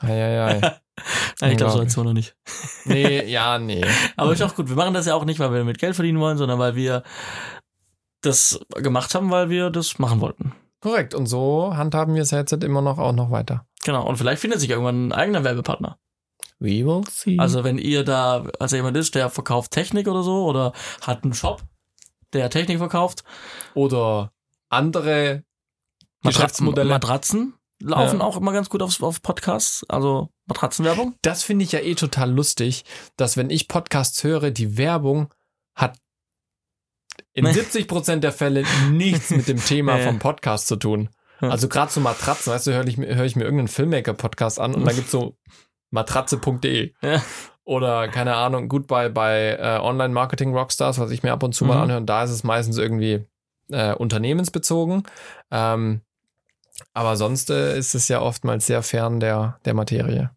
Eieiei. Nein, ich glaube so jetzt noch nicht. Nee, ja, nee. Aber ist auch gut. Wir machen das ja auch nicht, weil wir damit Geld verdienen wollen, sondern weil wir das gemacht haben, weil wir das machen wollten. Korrekt. Und so handhaben wir es jetzt immer noch auch noch weiter. Genau. Und vielleicht findet sich irgendwann ein eigener Werbepartner. We will see. Also wenn ihr da, also jemand ist, der verkauft Technik oder so oder hat einen Shop, der Technik verkauft, oder andere Geschäftsmodelle. Matratzen laufen Ja. auch immer ganz gut auf, auf Podcasts, also Matratzenwerbung. das finde ich ja eh total lustig, dass wenn ich Podcasts höre, die Werbung hat in Nee. 70 Prozent der Fälle nichts mit dem Thema Ja. vom Podcast zu tun. Also gerade so Matratzen, weißt du, höre ich, mir- höre ich mir irgendeinen Filmmaker-Podcast an und da gibt's so matratze.de. Ja. Oder keine Ahnung, gut bei, bei äh, Online-Marketing-Rockstars, was ich mir ab und zu mal Mhm. anhöre, da ist es meistens irgendwie äh, unternehmensbezogen. Ähm, aber sonst äh, ist es ja oftmals sehr fern der, der Materie.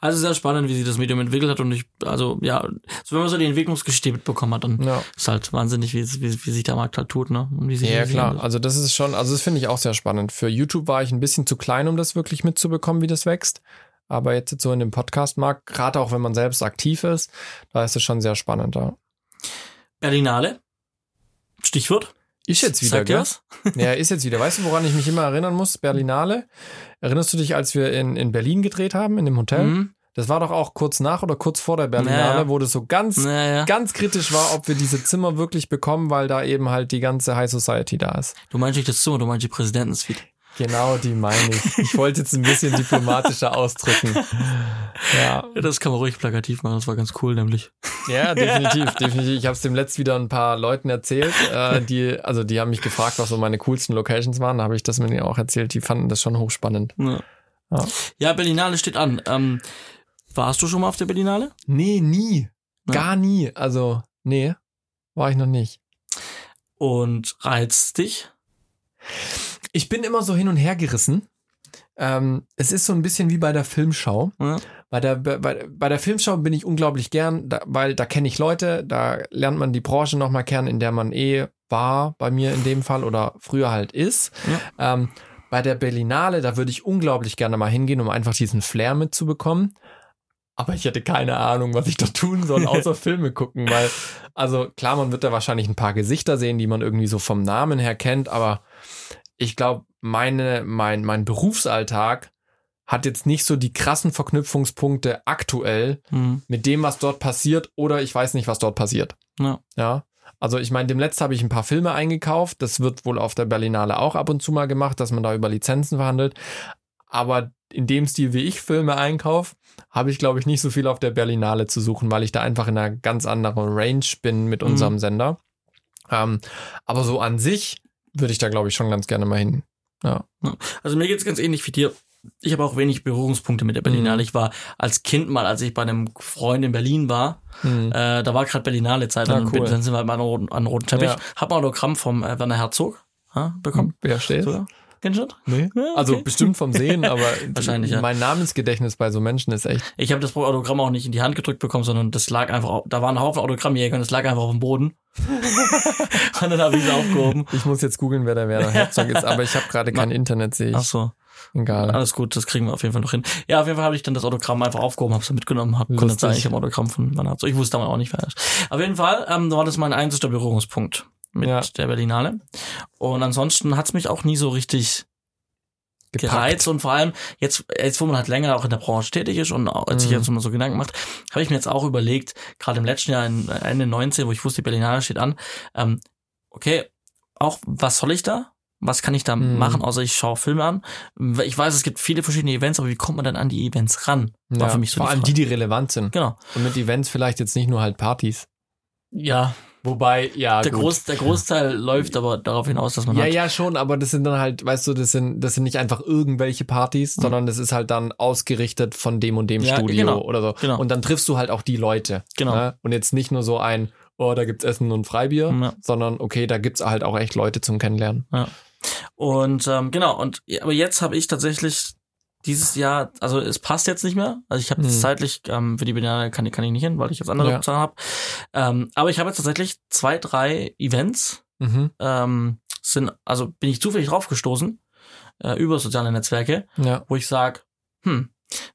Also sehr spannend, wie sich das Medium entwickelt hat und ich, also ja, so wenn man so die Entwicklungsgeschichte mitbekommen hat, dann Ja. ist halt wahnsinnig, wie, wie, wie sich der Markt halt tut, ne? Und wie sich Ja, klar. Also das ist schon, also das finde ich auch sehr spannend. Für YouTube war ich ein bisschen zu klein, um das wirklich mitzubekommen, wie das wächst. Aber jetzt so in dem Podcast-Markt, gerade auch wenn man selbst aktiv ist, da ist es schon sehr spannend. Ja. Berlinale. Stichwort. Ist jetzt wieder, Sagt gell? was? Ja, ist jetzt wieder. Weißt du, woran ich mich immer erinnern muss? Berlinale. Erinnerst du dich, als wir in, in Berlin gedreht haben, in dem Hotel? Mhm. Das war doch auch kurz nach oder kurz vor der Berlinale, Ja, ja. wo das so ganz, Naja. ganz kritisch war, ob wir diese Zimmer wirklich bekommen, weil da eben halt die ganze High Society da ist. Du meinst nicht das Zimmer, du meinst die Präsidentensuite. Genau, die meine ich. Ich wollte jetzt ein bisschen diplomatischer ausdrücken. Ja, Ja, das kann man ruhig plakativ machen, das war ganz cool, nämlich. ja definitiv, definitiv. Ich habe es dem letzt wieder ein paar Leuten erzählt, äh, die, also die haben mich gefragt, was so meine coolsten Locations waren. Da habe ich das mit ihnen auch erzählt. Die fanden das schon hochspannend. Ja, Ja. ja Berlinale steht an. Ähm, warst du schon mal auf der Berlinale? Nee, nie. Ja. Gar nie. Also, nee, war ich noch nicht. Und reizt dich? Ich bin immer so hin und her gerissen. Ähm, es ist so ein bisschen wie bei der Filmschau. Ja. Bei der, bei, bei der Filmschau bin ich unglaublich gern, da, weil da kenne ich Leute, da lernt man die Branche nochmal kennen, in der man eh war, bei mir in dem Fall oder früher halt ist. Ähm, bei der Berlinale, da würde ich unglaublich gerne mal hingehen, um einfach diesen Flair mitzubekommen. Aber ich hätte keine Ahnung, was ich da tun soll, außer Filme gucken, weil, also klar, man wird da wahrscheinlich ein paar Gesichter sehen, die man irgendwie so vom Namen her kennt, aber ich glaube, meine, mein, mein Berufsalltag hat jetzt nicht so die krassen Verknüpfungspunkte aktuell Hm. mit dem, was dort passiert, oder ich weiß nicht, was dort passiert. Ja. Ja. Also ich meine, demletzt habe ich ein paar Filme eingekauft. Das wird wohl auf der Berlinale auch ab und zu mal gemacht, dass man da über Lizenzen verhandelt. aber in dem Stil, wie ich Filme einkaufe, habe ich, glaube ich, nicht so viel auf der Berlinale zu suchen, weil ich da einfach in einer ganz anderen Range bin mit unserem Mhm. Sender. Ähm, aber so an sich würde ich da, glaube ich, schon ganz gerne mal hin. Ja. Also mir geht's ganz ähnlich wie dir. Ich habe auch wenig Berührungspunkte mit der Berlinale. Mhm. Ich war als Kind mal, als ich bei einem Freund in Berlin war, Hm. äh, da war gerade Berlinale Zeit, Ah, dann, cool. dann sind wir halt mal an roten, an roten Teppich. Ja. Hab ein Autogramm vom äh, Werner Herzog bekommen. Wer steht? Sogar. Kennst du das? Nee. Ja, okay. Also bestimmt vom Sehen, aber Wahrscheinlich, ja. mein Namensgedächtnis bei so Menschen ist echt. Ich habe das Autogramm auch nicht in die Hand gedrückt bekommen, sondern das lag einfach, auf, da waren ein Haufen Autogrammjäger und das lag einfach auf dem Boden. und dann habe ich es aufgehoben. Ich muss jetzt googeln, wer der Werner Herzog ist, aber ich habe gerade kein Internet, sehe ich. Ach so. Egal. Alles gut, das kriegen wir auf jeden Fall noch hin. Ja, auf jeden Fall habe ich dann das Autogramm einfach aufgehoben, habe es mitgenommen, hab, konnte sagen, ich habe Autogramm von Werner Herzog. Ich wusste damals auch nicht, wer er ist. Auf jeden Fall ähm, war das mein einziger Berührungspunkt mit Ja. der Berlinale. Und ansonsten hat's mich auch nie so richtig Gepackt. gereizt und vor allem jetzt, jetzt wo man halt länger auch in der Branche tätig ist und auch, als sich Mhm. jetzt mal so Gedanken macht, habe ich mir jetzt auch überlegt, gerade im letzten Jahr, in, Ende 19, wo ich wusste, die Berlinale steht an, ähm, okay, auch was soll ich da? Was kann ich da Mhm. machen, außer ich schaue Filme an? Ich weiß, es gibt viele verschiedene Events, aber wie kommt man dann an die Events ran? War Ja, für mich so vor die allem die, die relevant sind. Genau. Und mit Events vielleicht jetzt nicht nur halt Partys. Ja, Wobei, ja, der, gut. Groß, der Großteil läuft aber darauf hinaus, dass man Ja, halt, ja, schon, aber das sind dann halt, weißt du, das sind, das sind nicht einfach irgendwelche Partys, Mhm. sondern das ist halt dann ausgerichtet von dem und dem Ja, Studio genau, oder so. genau. Und dann triffst du halt auch die Leute. Genau. Ne? Und jetzt nicht nur so ein, oh, da gibt's Essen und Freibier, Ja. sondern okay, da gibt's halt auch echt Leute zum Kennenlernen. Und ähm, genau, und aber jetzt habe ich tatsächlich dieses Jahr, also es passt jetzt nicht mehr. Also ich habe Hm. zeitlich ähm, für die Banane kann, ich- kann ich nicht hin, weil ich jetzt andere Ja. Zahlen habe. Ähm, aber ich habe jetzt tatsächlich zwei, drei Events. Mhm. Ähm, sind, also bin ich zufällig draufgestoßen äh, über soziale Netzwerke, Ja. wo ich sag, hm,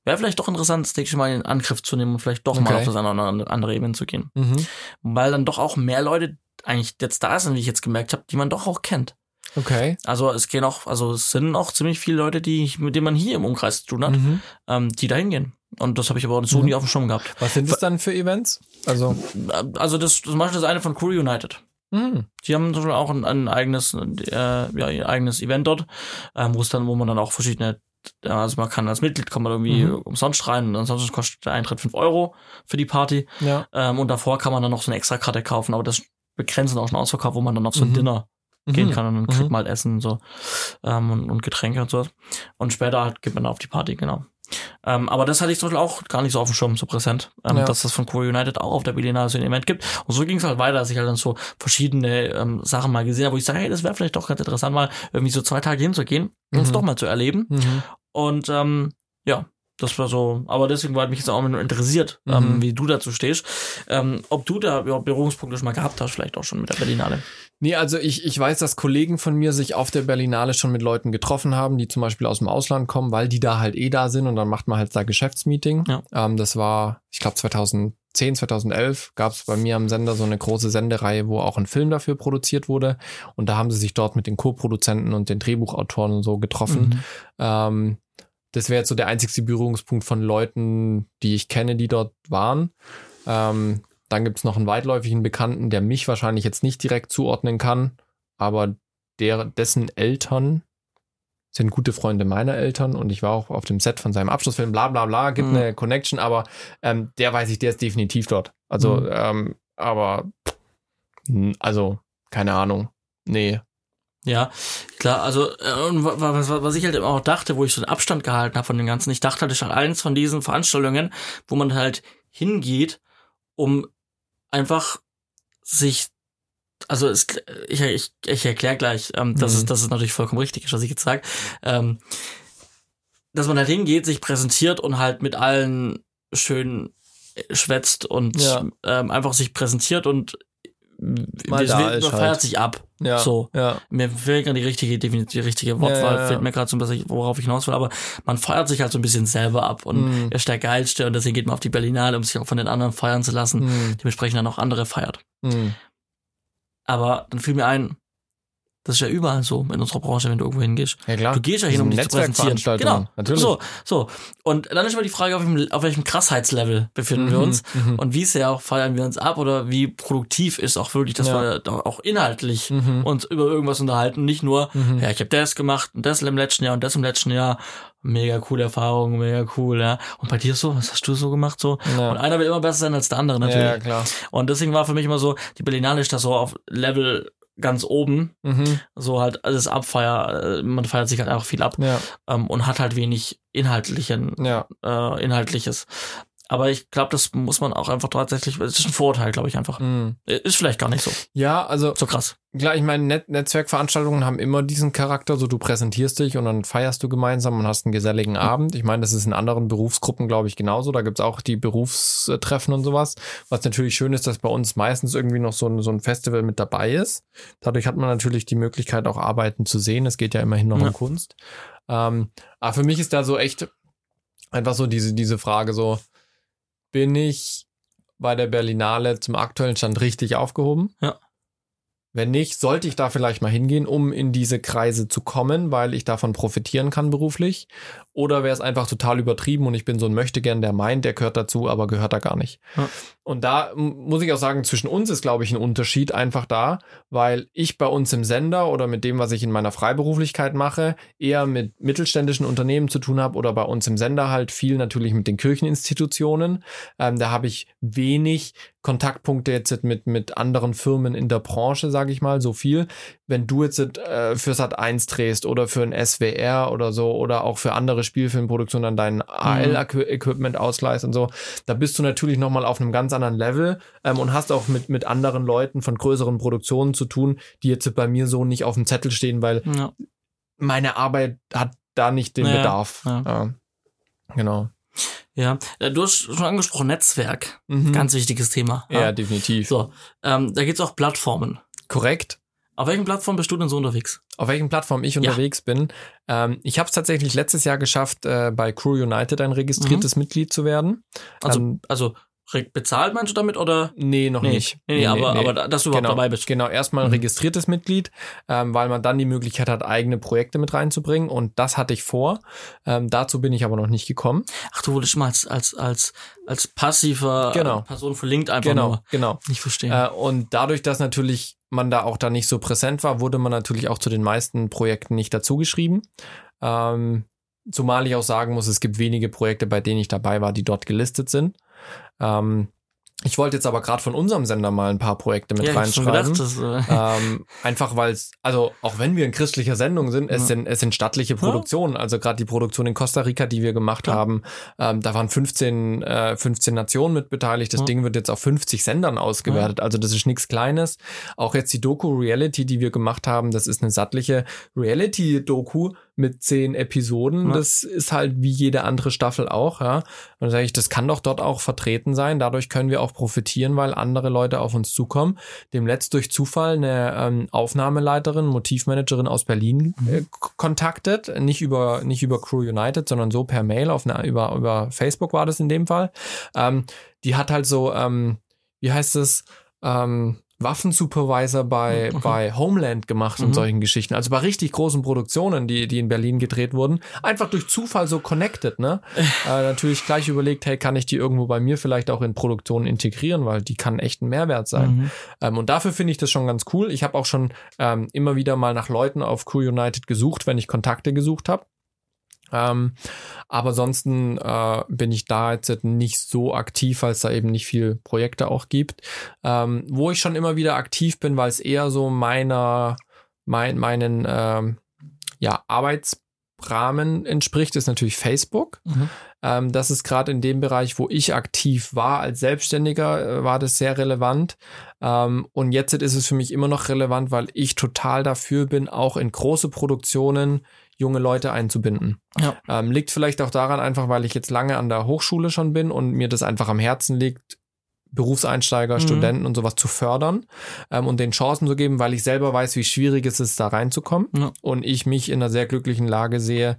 wäre vielleicht doch interessant, das nächste Mal in Angriff zu nehmen und vielleicht doch mal Okay. auf das andere, andere- andere Event zu gehen. Mhm. Weil dann doch auch mehr Leute eigentlich jetzt da sind, wie ich jetzt gemerkt habe, die man doch auch kennt. Okay. Also es gehen auch, also es sind auch ziemlich viele Leute, die mit denen man hier im Umkreis zu tun hat, Mhm. ähm, die da hingehen. Und das habe ich aber auch so Mhm. nie auf dem Schirm gehabt. Was sind das dann für Events? Also, Also das, zum Beispiel das eine von Crew United. mhm. Die haben zum Beispiel auch ein, ein eigenes, äh, ja, ihr eigenes Event dort, ähm, wo es dann, wo man dann auch verschiedene, ja, also man kann als Mitglied kommt man irgendwie Mhm. umsonst rein und ansonsten kostet der Eintritt 5 Euro für die Party. ja. Ähm, und davor kann man dann noch so eine Extrakarte kaufen, aber das begrenzt auch schon ausverkauft, wo man dann auf so ein Mhm. Dinner gehen Mhm. kann und dann kriegt Mhm. man halt Essen so ähm, und, und Getränke und so. Und später halt geht man auf die Party, genau. Ähm, aber das hatte ich zum Beispiel auch gar nicht so auf dem Schirm, so präsent, ähm, Ja. dass das von Core United auch auf der Berlinale so ein Event gibt. Und so ging es halt weiter, dass ich halt dann so verschiedene ähm, Sachen mal gesehen habe, wo ich sage, hey, das wäre vielleicht doch ganz interessant, mal irgendwie so zwei Tage hinzugehen und es Mhm. doch mal zu erleben. Mhm. Und ähm, ja, das war so, aber deswegen war mich jetzt auch immer interessiert, ähm, Mhm. wie du dazu stehst. Ähm, ob du da überhaupt Berührungspunkte schon mal gehabt hast, vielleicht auch schon mit der Berlinale. Nee, also ich, ich weiß, dass Kollegen von mir sich auf der Berlinale schon mit Leuten getroffen haben, die zum Beispiel aus dem Ausland kommen, weil die da halt eh da sind und dann macht man halt da Geschäftsmeeting. Ja. Ähm, das war, ich glaube 2010, 2011 gab es bei mir am Sender so eine große Sendereihe, wo auch ein Film dafür produziert wurde und da haben sie sich dort mit den Co-Produzenten und den Drehbuchautoren und so getroffen. Mhm. Ähm, das wäre jetzt so der einzigste Berührungspunkt von Leuten, die ich kenne, die dort waren. Ähm, dann gibt's noch einen weitläufigen Bekannten, der mich wahrscheinlich jetzt nicht direkt zuordnen kann, aber der, dessen Eltern sind gute Freunde meiner Eltern und ich war auch auf dem Set von seinem Abschlussfilm, bla bla bla, gibt Mhm. eine Connection, aber ähm, der weiß ich, der ist definitiv dort. Also, Mhm. ähm, aber, also, keine Ahnung. Nee. Ja, klar, also äh, was, was ich halt auch dachte, wo ich so einen Abstand gehalten habe von dem Ganzen, ich dachte halt, ist halt eins von diesen Veranstaltungen, wo man halt hingeht, um einfach sich also es, ich, ich, ich erkläre gleich, ähm, dass, Mhm. es, dass es natürlich vollkommen richtig ist, was ich jetzt sage. Ähm, dass man halt hingeht, sich präsentiert und halt mit allen schön äh, schwätzt und Ja. ähm, einfach sich präsentiert und Mal da ist man halt. feiert sich ab. Ja. So. Ja. Mir fehlt gerade die richtige, definitiv die richtige Wortwahl, Ja, ja, fehlt mir gerade so ein bisschen, worauf ich hinaus will, aber man feiert sich halt so ein bisschen selber ab und Mhm. er ist der Geilste und deswegen geht man auf die Berlinale, um sich auch von den anderen feiern zu lassen, Mhm. dementsprechend dann auch andere feiert. Mhm. Aber dann fiel mir ein, Das ist ja überall so in unserer Branche, wenn du irgendwo hingehst. Ja, klar. Du gehst ja hin, um dich zu präsentieren. Genau. natürlich. So, so. Und dann ist immer die Frage, auf welchem, auf welchem Krassheitslevel befinden wir Mhm, uns mhm. und wie sehr auch feiern wir uns ab oder wie produktiv ist auch wirklich, dass Ja. wir auch inhaltlich Mhm. uns über irgendwas unterhalten. Nicht nur, Mhm. ja, ich habe das gemacht und das im letzten Jahr und das im letzten Jahr. Mega coole Erfahrung, mega cool, ja. Und bei dir so, was hast du so gemacht so? Ja. Und einer will immer besser sein als der andere natürlich. Ja, klar. Und deswegen war für mich immer so, die Berlinale ist da so auf Level ganz oben, Mhm. so halt alles Abfeier, äh, man feiert sich halt auch viel ab Ja, ähm, und hat halt wenig inhaltlichen, ja. äh, inhaltliches. Aber ich glaube, das muss man auch einfach tatsächlich, das ist ein Vorurteil, glaube ich einfach. Mhm. Ist vielleicht gar nicht so, Ja, also so krass. Klar, ich meine, Net Netzwerkveranstaltungen haben immer diesen Charakter, so du präsentierst dich und dann feierst du gemeinsam und hast einen geselligen Abend. Ich meine, das ist in anderen Berufsgruppen, glaube ich, genauso. Da gibt's auch die Berufstreffen und sowas. Was natürlich schön ist, dass bei uns meistens irgendwie noch so ein, so ein Festival mit dabei ist. Dadurch hat man natürlich die Möglichkeit, auch Arbeiten zu sehen. Es geht ja immerhin noch Ja. um Kunst. Ähm, aber für mich ist da so echt einfach so diese, diese Frage so, bin ich bei der Berlinale zum aktuellen Stand richtig aufgehoben? Ja. Wenn nicht, sollte ich da vielleicht mal hingehen, um in diese Kreise zu kommen, weil ich davon profitieren kann beruflich? Oder wäre es einfach total übertrieben und ich bin so ein Möchtegern, der meint, der gehört dazu, aber gehört da gar nicht. Ja. Und da muss ich auch sagen, zwischen uns ist, glaube ich, ein Unterschied einfach da, weil ich bei uns im Sender oder mit dem, was ich in meiner Freiberuflichkeit mache, eher mit mittelständischen Unternehmen zu tun habe oder bei uns im Sender halt viel natürlich mit den Kircheninstitutionen. Ähm, da habe ich wenig Kontaktpunkte jetzt mit, mit anderen Firmen in der Branche, sage ich mal, so viel. Wenn du jetzt äh, für Sat 1 drehst oder für ein SWR oder so oder auch für andere Spielfilmproduktionen dann dein AL-Equipment ausleihst und so, da bist du natürlich nochmal auf einem ganz anderen Level ähm, und hast auch mit, mit anderen Leuten von größeren Produktionen zu tun, die jetzt bei mir so nicht auf dem Zettel stehen, weil Ja. meine Arbeit hat da nicht den Ja, Bedarf. ja. Ja. Genau. Ja. Äh, Du hast schon angesprochen, Netzwerk. Mhm. Ganz wichtiges Thema. ja, definitiv. So, ähm, da gibt's auch Plattformen. Korrekt. Auf welchen Plattformen bist du denn so unterwegs? auf welchen Plattformen ich Ja. unterwegs bin. Ähm, ich habe es tatsächlich letztes Jahr geschafft, äh, bei Crew United ein registriertes Mitglied zu werden. Also, Ähm, also bezahlt meinst du damit oder? Nee, noch Nee, nicht. nee, nee, aber, aber da- dass du überhaupt genau, dabei bist. Genau, erstmal ein Mhm. registriertes Mitglied, ähm, weil man dann die Möglichkeit hat, eigene Projekte mit reinzubringen. Und das hatte ich vor. Ähm, dazu bin ich aber noch nicht gekommen. Ach, du wurdest mal als, als, als, als passiver Genau. äh, Person verlinkt einfach Genau, nur. genau. Nicht verstehen. Äh, und dadurch, dass natürlich man da auch da nicht so präsent war, wurde man natürlich auch zu den meisten Projekten nicht dazugeschrieben. Ähm, zumal ich auch sagen muss, es gibt wenige Projekte, bei denen ich dabei war, die dort gelistet sind. Ähm, ich wollte jetzt aber gerade von unserem Sender mal ein paar Projekte mit ja, reinschreiben. gedacht, das, äh, ähm, einfach weil es, also auch wenn wir in christlicher Sendung sind, es Ja. sind es sind stattliche Produktionen. Also gerade die Produktion in Costa Rica, die wir gemacht Ja. haben, ähm, da waren 15, äh, 15 Nationen mit beteiligt. Das. Ding wird jetzt auf 50 Sendern ausgewertet. Also das ist nichts Kleines. Auch jetzt die Doku Reality, die wir gemacht haben, das ist eine sattliche Reality-Doku mit zehn Episoden. Ja. Das ist halt wie jede andere Staffel auch, ja. Und dann sage ich, das kann doch dort auch vertreten sein. Dadurch können wir auch profitieren, weil andere Leute auf uns zukommen. Dem letzt durch Zufall eine ähm, Aufnahmeleiterin, Motivmanagerin aus Berlin äh, k- kontaktet. Nicht über, nicht über Crew United, sondern so per Mail auf eine, über, über Facebook war das in dem Fall. Ähm, die hat halt so, ähm, wie heißt es, ähm, Waffensupervisor bei, Mhm. bei Homeland gemacht und Mhm. solchen Geschichten. Also bei richtig großen Produktionen, die, die in Berlin gedreht wurden. Einfach durch Zufall so connected, ne? äh, natürlich gleich überlegt, hey, kann ich die irgendwo bei mir vielleicht auch in Produktionen integrieren, weil die kann echt ein Mehrwert sein. mhm. Ähm, und dafür finde ich das schon ganz cool. Ich habe auch schon ähm, immer wieder mal nach Leuten auf Crew United gesucht, wenn ich Kontakte gesucht habe. Ähm, aber ansonsten äh, bin ich da jetzt nicht so aktiv, weil es da eben nicht viel Projekte auch gibt. Ähm, wo ich schon immer wieder aktiv bin, weil es eher so meiner, mein, meinen ähm, ja, Arbeitsrahmen entspricht, ist natürlich Facebook. Mhm. Ähm, das ist gerade in dem Bereich, wo ich aktiv war als Selbstständiger, äh, war das sehr relevant. Ähm, und jetzt ist es für mich immer noch relevant, weil ich total dafür bin, auch in große Produktionen junge Leute einzubinden. Ja. Ähm, liegt vielleicht auch daran einfach, weil ich jetzt lange an der Hochschule schon bin und mir das einfach am Herzen liegt, Berufseinsteiger, Mhm. Studenten und sowas zu fördern ähm, und den Chancen zu geben, weil ich selber weiß, wie schwierig es ist, da reinzukommen Ja. und ich mich in einer sehr glücklichen Lage sehe,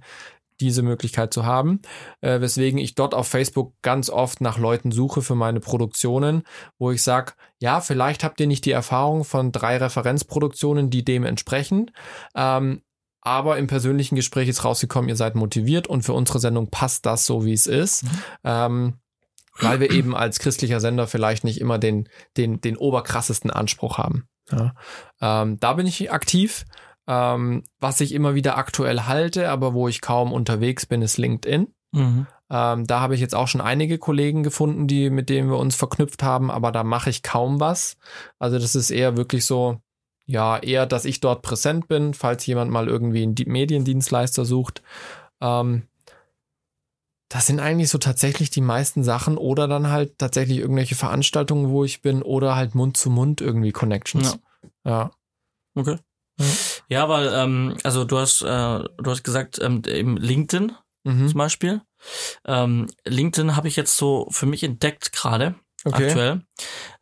diese Möglichkeit zu haben, äh, weswegen ich dort auf Facebook ganz oft nach Leuten suche für meine Produktionen, wo ich sage, ja, vielleicht habt ihr nicht die Erfahrung von drei Referenzproduktionen, die dem entsprechen, ähm, aber im persönlichen Gespräch ist rausgekommen, ihr seid motiviert und für unsere Sendung passt das so, wie es ist. Mhm. Ähm, weil wir eben als christlicher Sender vielleicht nicht immer den, den, den oberkrassesten Anspruch haben. Ja. Ähm, da bin ich aktiv. Ähm, was ich immer wieder aktuell halte, aber wo ich kaum unterwegs bin, ist LinkedIn. Mhm. Ähm, da habe ich jetzt auch schon einige Kollegen gefunden, die, mit denen wir uns verknüpft haben, aber da mache ich kaum was. Also das ist eher wirklich so, ja, eher, dass ich dort präsent bin, falls jemand mal irgendwie einen Mediendienstleister sucht. Ähm, das sind eigentlich so tatsächlich die meisten Sachen oder dann halt tatsächlich irgendwelche Veranstaltungen, wo ich bin oder halt Mund zu Mund irgendwie Connections. Ja. ja. Okay. Ja, ja weil, ähm, also du hast, äh, du hast gesagt, ähm, eben LinkedIn mhm. zum Beispiel. Ähm, LinkedIn habe ich jetzt so für mich entdeckt gerade, okay. aktuell.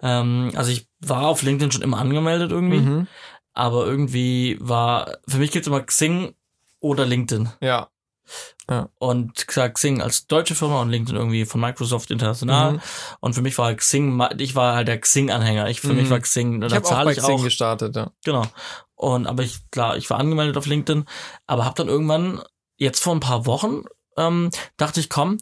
Ähm, also ich war auf LinkedIn schon immer angemeldet irgendwie, mhm. aber irgendwie war, für mich gibt es immer Xing oder LinkedIn. Ja. Ja. Und gesagt, Xing als deutsche Firma und LinkedIn irgendwie von Microsoft international. Mhm. Und für mich war Xing, ich war halt der Xing-Anhänger. Ich, für mhm. mich war Xing, da ich zahle ich auch. Xing gestartet, ja. Genau. Und, aber ich, klar, ich war angemeldet auf LinkedIn, aber habe dann irgendwann, jetzt vor ein paar Wochen, ähm, dachte ich, komm,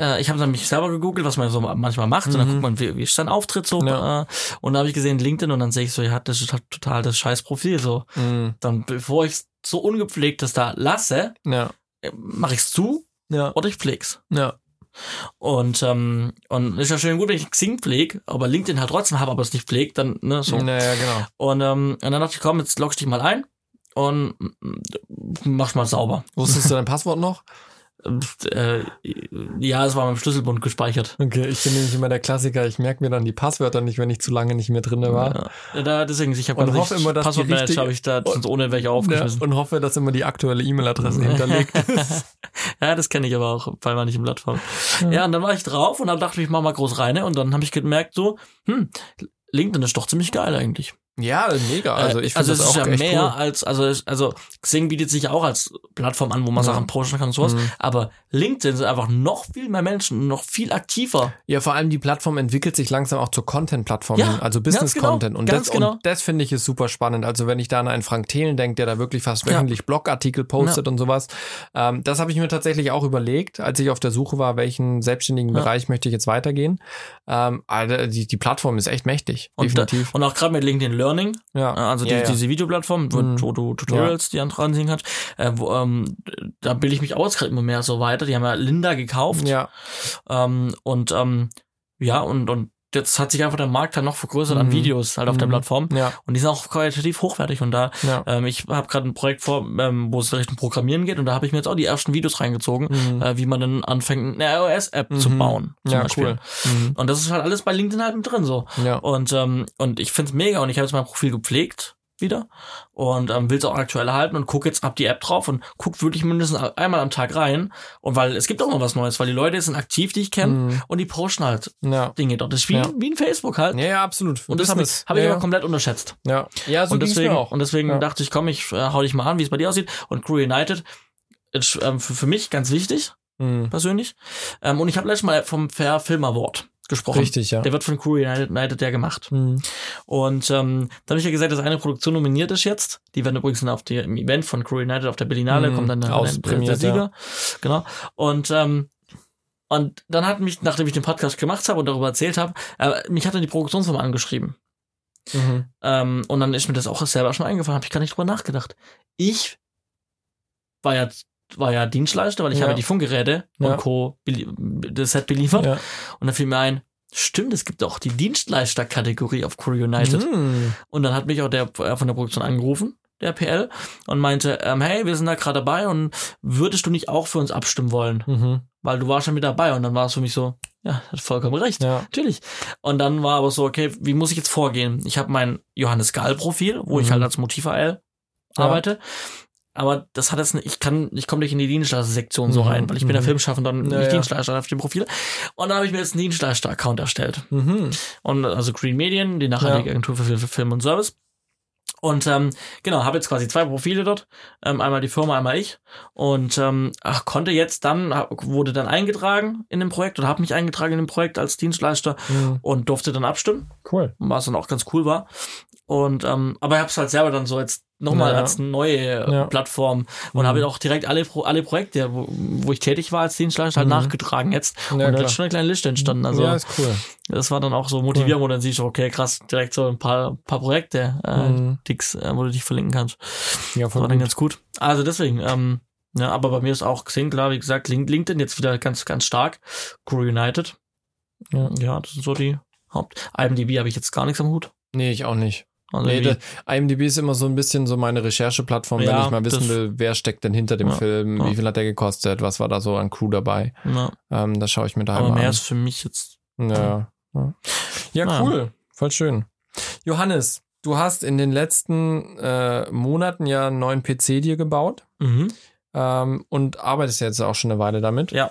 äh, ich habe dann mich selber gegoogelt, was man so manchmal macht, mhm. und dann mhm. guckt man, wie, wie ist dein Auftritt so. Ja. Äh, und da habe ich gesehen LinkedIn und dann sehe ich so, ja, das ist total das scheiß Profil so. Mhm. Dann, bevor ich so ungepflegtes da lasse, ja mache ich's zu ja. oder ich pfleg's. Ja. Und, ähm, und ist ja schön gut, wenn ich Xing pflege, aber LinkedIn halt trotzdem habe, aber es nicht pflegt, dann, ne, so. Naja, genau. Und, ähm, und dann dachte ich, komm, jetzt loggst dich mal ein und mach's mal sauber. Wusstest du dein Passwort noch? Äh, ja, es war beim Schlüsselbund gespeichert. Okay, ich bin nämlich immer der Klassiker. Ich merke mir dann die Passwörter nicht, wenn ich zu lange nicht mehr drin war. Ja, da, deswegen, ich habe hoffe immer, dass Passwortmanager habe ich da und, ohne welche aufgeschmissen. Ja, und hoffe, dass immer die aktuelle E-Mail-Adresse hinterlegt ist. ja, das kenne ich aber auch bei manchen Plattformen. Ja. ja, und dann war ich drauf und dann dachte ich, ich mach mal groß rein und dann habe ich gemerkt so, hm, LinkedIn ist doch ziemlich geil eigentlich. Ja, mega. Also ich finde also das es ist auch ja mehr cool. als also also Xing bietet sich auch als Plattform an, wo man ja. Sachen posten kann und sowas. Mhm. Aber LinkedIn sind einfach noch viel mehr Menschen, noch viel aktiver. Ja, vor allem die Plattform entwickelt sich langsam auch zur Content-Plattform ja, also Business-Content. Genau, und, das, genau. und das finde ich ist super spannend. Also wenn ich da an einen Frank Thelen denke, der da wirklich fast wöchentlich ja. Blogartikel postet und sowas, ähm, das habe ich mir tatsächlich auch überlegt, als ich auf der Suche war, welchen selbstständigen Bereich möchte ich jetzt weitergehen. Ähm, also die, die Plattform ist echt mächtig, und definitiv. Da, und auch gerade mit LinkedIn Learning. Ja also die, ja, ja. diese Videoplattform, wo, mhm. wo du Tutorials die dran sehen kannst, äh, wo, ähm, da bilde ich mich aus gerade immer mehr so weiter. Die haben ja Linda gekauft. Ja. Ähm, und ähm, ja, und, und jetzt hat sich einfach der Markt dann noch vergrößert mhm. an Videos halt auf mhm. der Plattform. Ja. Und die sind auch qualitativ hochwertig. Und da, ja. ähm, ich habe gerade ein Projekt vor, ähm, wo es Richtung Programmieren geht und da habe ich mir jetzt auch die ersten Videos reingezogen, mhm. äh, wie man dann anfängt, eine iOS-App zu mhm. bauen. Zum ja, Beispiel. cool. Mhm. Und das ist halt alles bei LinkedIn halt mit drin so. Ja. Und, ähm, und ich find's mega und ich habe jetzt mein Profil gepflegt wieder und ähm, will es auch aktuell halten und guck jetzt ab die App drauf und guck wirklich mindestens einmal am Tag rein und weil es gibt auch noch was Neues, weil die Leute sind aktiv, die ich kenne mm. und die posten halt ja. Dinge dort. Das ist wie, ja. wie ein Facebook halt. Ja, ja absolut. und das habe ich, hab ich aber komplett unterschätzt. Ja, ja so und deswegen, auch. Und deswegen dachte ich, komm, ich äh, hau dich mal an, wie es bei dir aussieht und Crew United ist ähm, für, für mich ganz wichtig, mm. persönlich. Ähm, und ich habe letztes Mal vom Fair Film Award gesprochen. Richtig, ja. Der wird von Crew United, United ja gemacht. Mhm. Und ähm, da habe ich ja gesagt, dass eine Produktion nominiert ist jetzt. Die werden übrigens dann auf dem Event von Crew United auf der Berlinale, mhm. kommt dann der, der, der Sieger. Ja. Genau. Und ähm, und dann hat mich, nachdem ich den Podcast gemacht habe und darüber erzählt habe, äh, mich hat dann die Produktionsfirma angeschrieben. Mhm. Ähm, und dann ist mir das auch selber schon eingefallen, habe ich gar nicht drüber nachgedacht. Ich war ja war ja Dienstleister, weil ich ja. habe die Funkgeräte ja. und Co. das Set beliefert. Ja. Und dann fiel mir ein, stimmt, es gibt auch die Dienstleister-Kategorie auf Crew United. Mm. Und dann hat mich auch der äh, von der Produktion angerufen, der PL, und meinte, ähm, hey, wir sind da gerade dabei und würdest du nicht auch für uns abstimmen wollen? Mhm. Weil du warst schon mit dabei und dann war es für mich so, ja, hat vollkommen recht, ja. natürlich. Und dann war aber so, okay, wie muss ich jetzt vorgehen? Ich habe mein Johannes Gall-Profil, wo mhm. ich halt als Motiv-AL arbeite aber das hat jetzt nicht, ich kann, ich komme nicht in die Dienstleister-Sektion so mhm. rein, weil ich bin der mhm. Filmschaffender und ja, nicht ja. Dienstleister auf dem Profil. Und dann habe ich mir jetzt einen Dienstleister-Account erstellt. Mhm. Und also Green Medien, die nachhaltige ja. Agentur für Film und Service. Und ähm, genau, habe jetzt quasi zwei Profile dort, ähm, einmal die Firma, einmal ich. Und ähm, ach, konnte jetzt dann, wurde dann eingetragen in dem Projekt oder habe mich eingetragen in dem Projekt als Dienstleister Mhm. und durfte dann abstimmen, Cool. was dann auch ganz cool war. Und ähm, aber ich habe es halt selber dann so jetzt nochmal Ja. als neue Ja. Plattform und Mhm. habe auch direkt alle Pro alle Projekte, wo, wo ich tätig war als Dienstleister, halt Mhm. nachgetragen jetzt. Ja, und da klar. ist schon eine kleine Liste entstanden. Also ja, ist cool. das war dann auch so motivierend, wo dann siehst du, okay, krass, direkt so ein paar, paar Projekte, äh, Mhm. Dicks, äh, wo du dich verlinken kannst. Ja, Das voll war dann ganz gut. Also deswegen, ähm, ja, aber bei mir ist auch Xing, klar, wie gesagt, Link- LinkedIn jetzt wieder ganz, ganz stark. Crew United. Ja. Ja, das sind so die Haupt. IMDb habe ich jetzt gar nichts am Hut. Nee, ich auch nicht. Also Nee, IMDb ist immer so ein bisschen so meine Rechercheplattform, wenn Ja, ich mal wissen will, wer steckt denn hinter dem Ja, Film, ja. wie viel hat der gekostet, was war da so an Crew dabei. Ähm, das schaue ich mir da aber mehr an. ist für mich jetzt. Ja, ja. ja Ja. cool. Voll schön. Johannes, du hast in den letzten äh, Monaten ja einen neuen PC dir gebaut Mhm. ähm, und arbeitest jetzt auch schon eine Weile damit. Ja.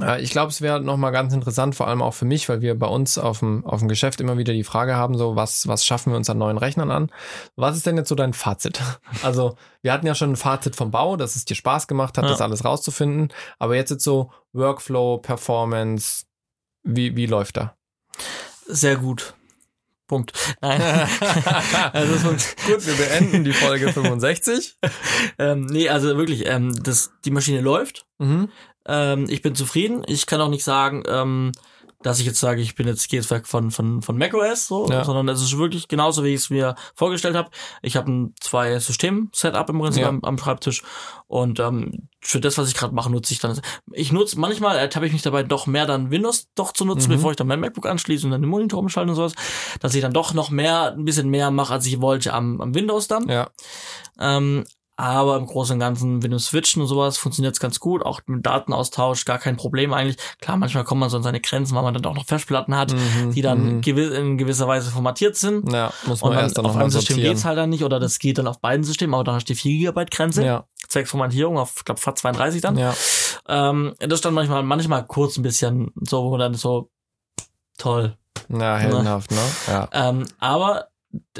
Äh, ich glaube, es wäre nochmal ganz interessant, vor allem auch für mich, weil wir bei uns auf dem, auf dem Geschäft immer wieder die Frage haben, so was, was schaffen wir uns an neuen Rechnern an? Was ist denn jetzt so dein Fazit? Also, wir hatten ja schon ein Fazit vom Bau, dass es dir Spaß gemacht hat, Ja. das alles rauszufinden. Aber jetzt jetzt so Workflow, Performance, wie, wie läuft da? Sehr gut. Punkt. Nein. also, Gut, wir beenden die Folge 65. ähm, nee, also wirklich, ähm, das, die Maschine läuft. Mhm. Ähm, ich bin zufrieden. Ich kann auch nicht sagen, ähm, dass ich jetzt sage, ich bin jetzt gehe jetzt weg von von von macOS so, Ja. sondern es ist wirklich genauso, wie ich es mir vorgestellt habe. Ich habe ein zwei System Setup im Prinzip Ja. am, am Schreibtisch und ähm, für das, was ich gerade mache, nutze ich dann. Ich nutze manchmal ertappe ich mich dabei, doch mehr dann Windows doch zu nutzen, Mhm. bevor ich dann mein MacBook anschließe und dann den Monitor umschalte und sowas, dass ich dann doch noch mehr, ein bisschen mehr mache, als ich wollte am, am Windows dann. Ja. Ähm, aber im Großen und Ganzen Windows Switchen und sowas funktioniert ganz gut. Auch mit Datenaustausch gar kein Problem eigentlich. Klar, manchmal kommt man so an seine Grenzen, weil man dann auch noch Festplatten hat, Mhm, die dann mhm. gewi in gewisser Weise formatiert sind. Ja, muss man Und dann erst dann auf einem System geht's halt dann nicht oder das geht dann auf beiden Systemen, aber dann hast du die 4 Gigabyte Grenze. Ja, Zwecks Formatierung auf, ich glaube, FAT32 dann. ja. Ähm, das ist dann manchmal, manchmal kurz ein bisschen so, wo man dann so toll. Ja, heldenhaft, ne? Ja. Ähm, aber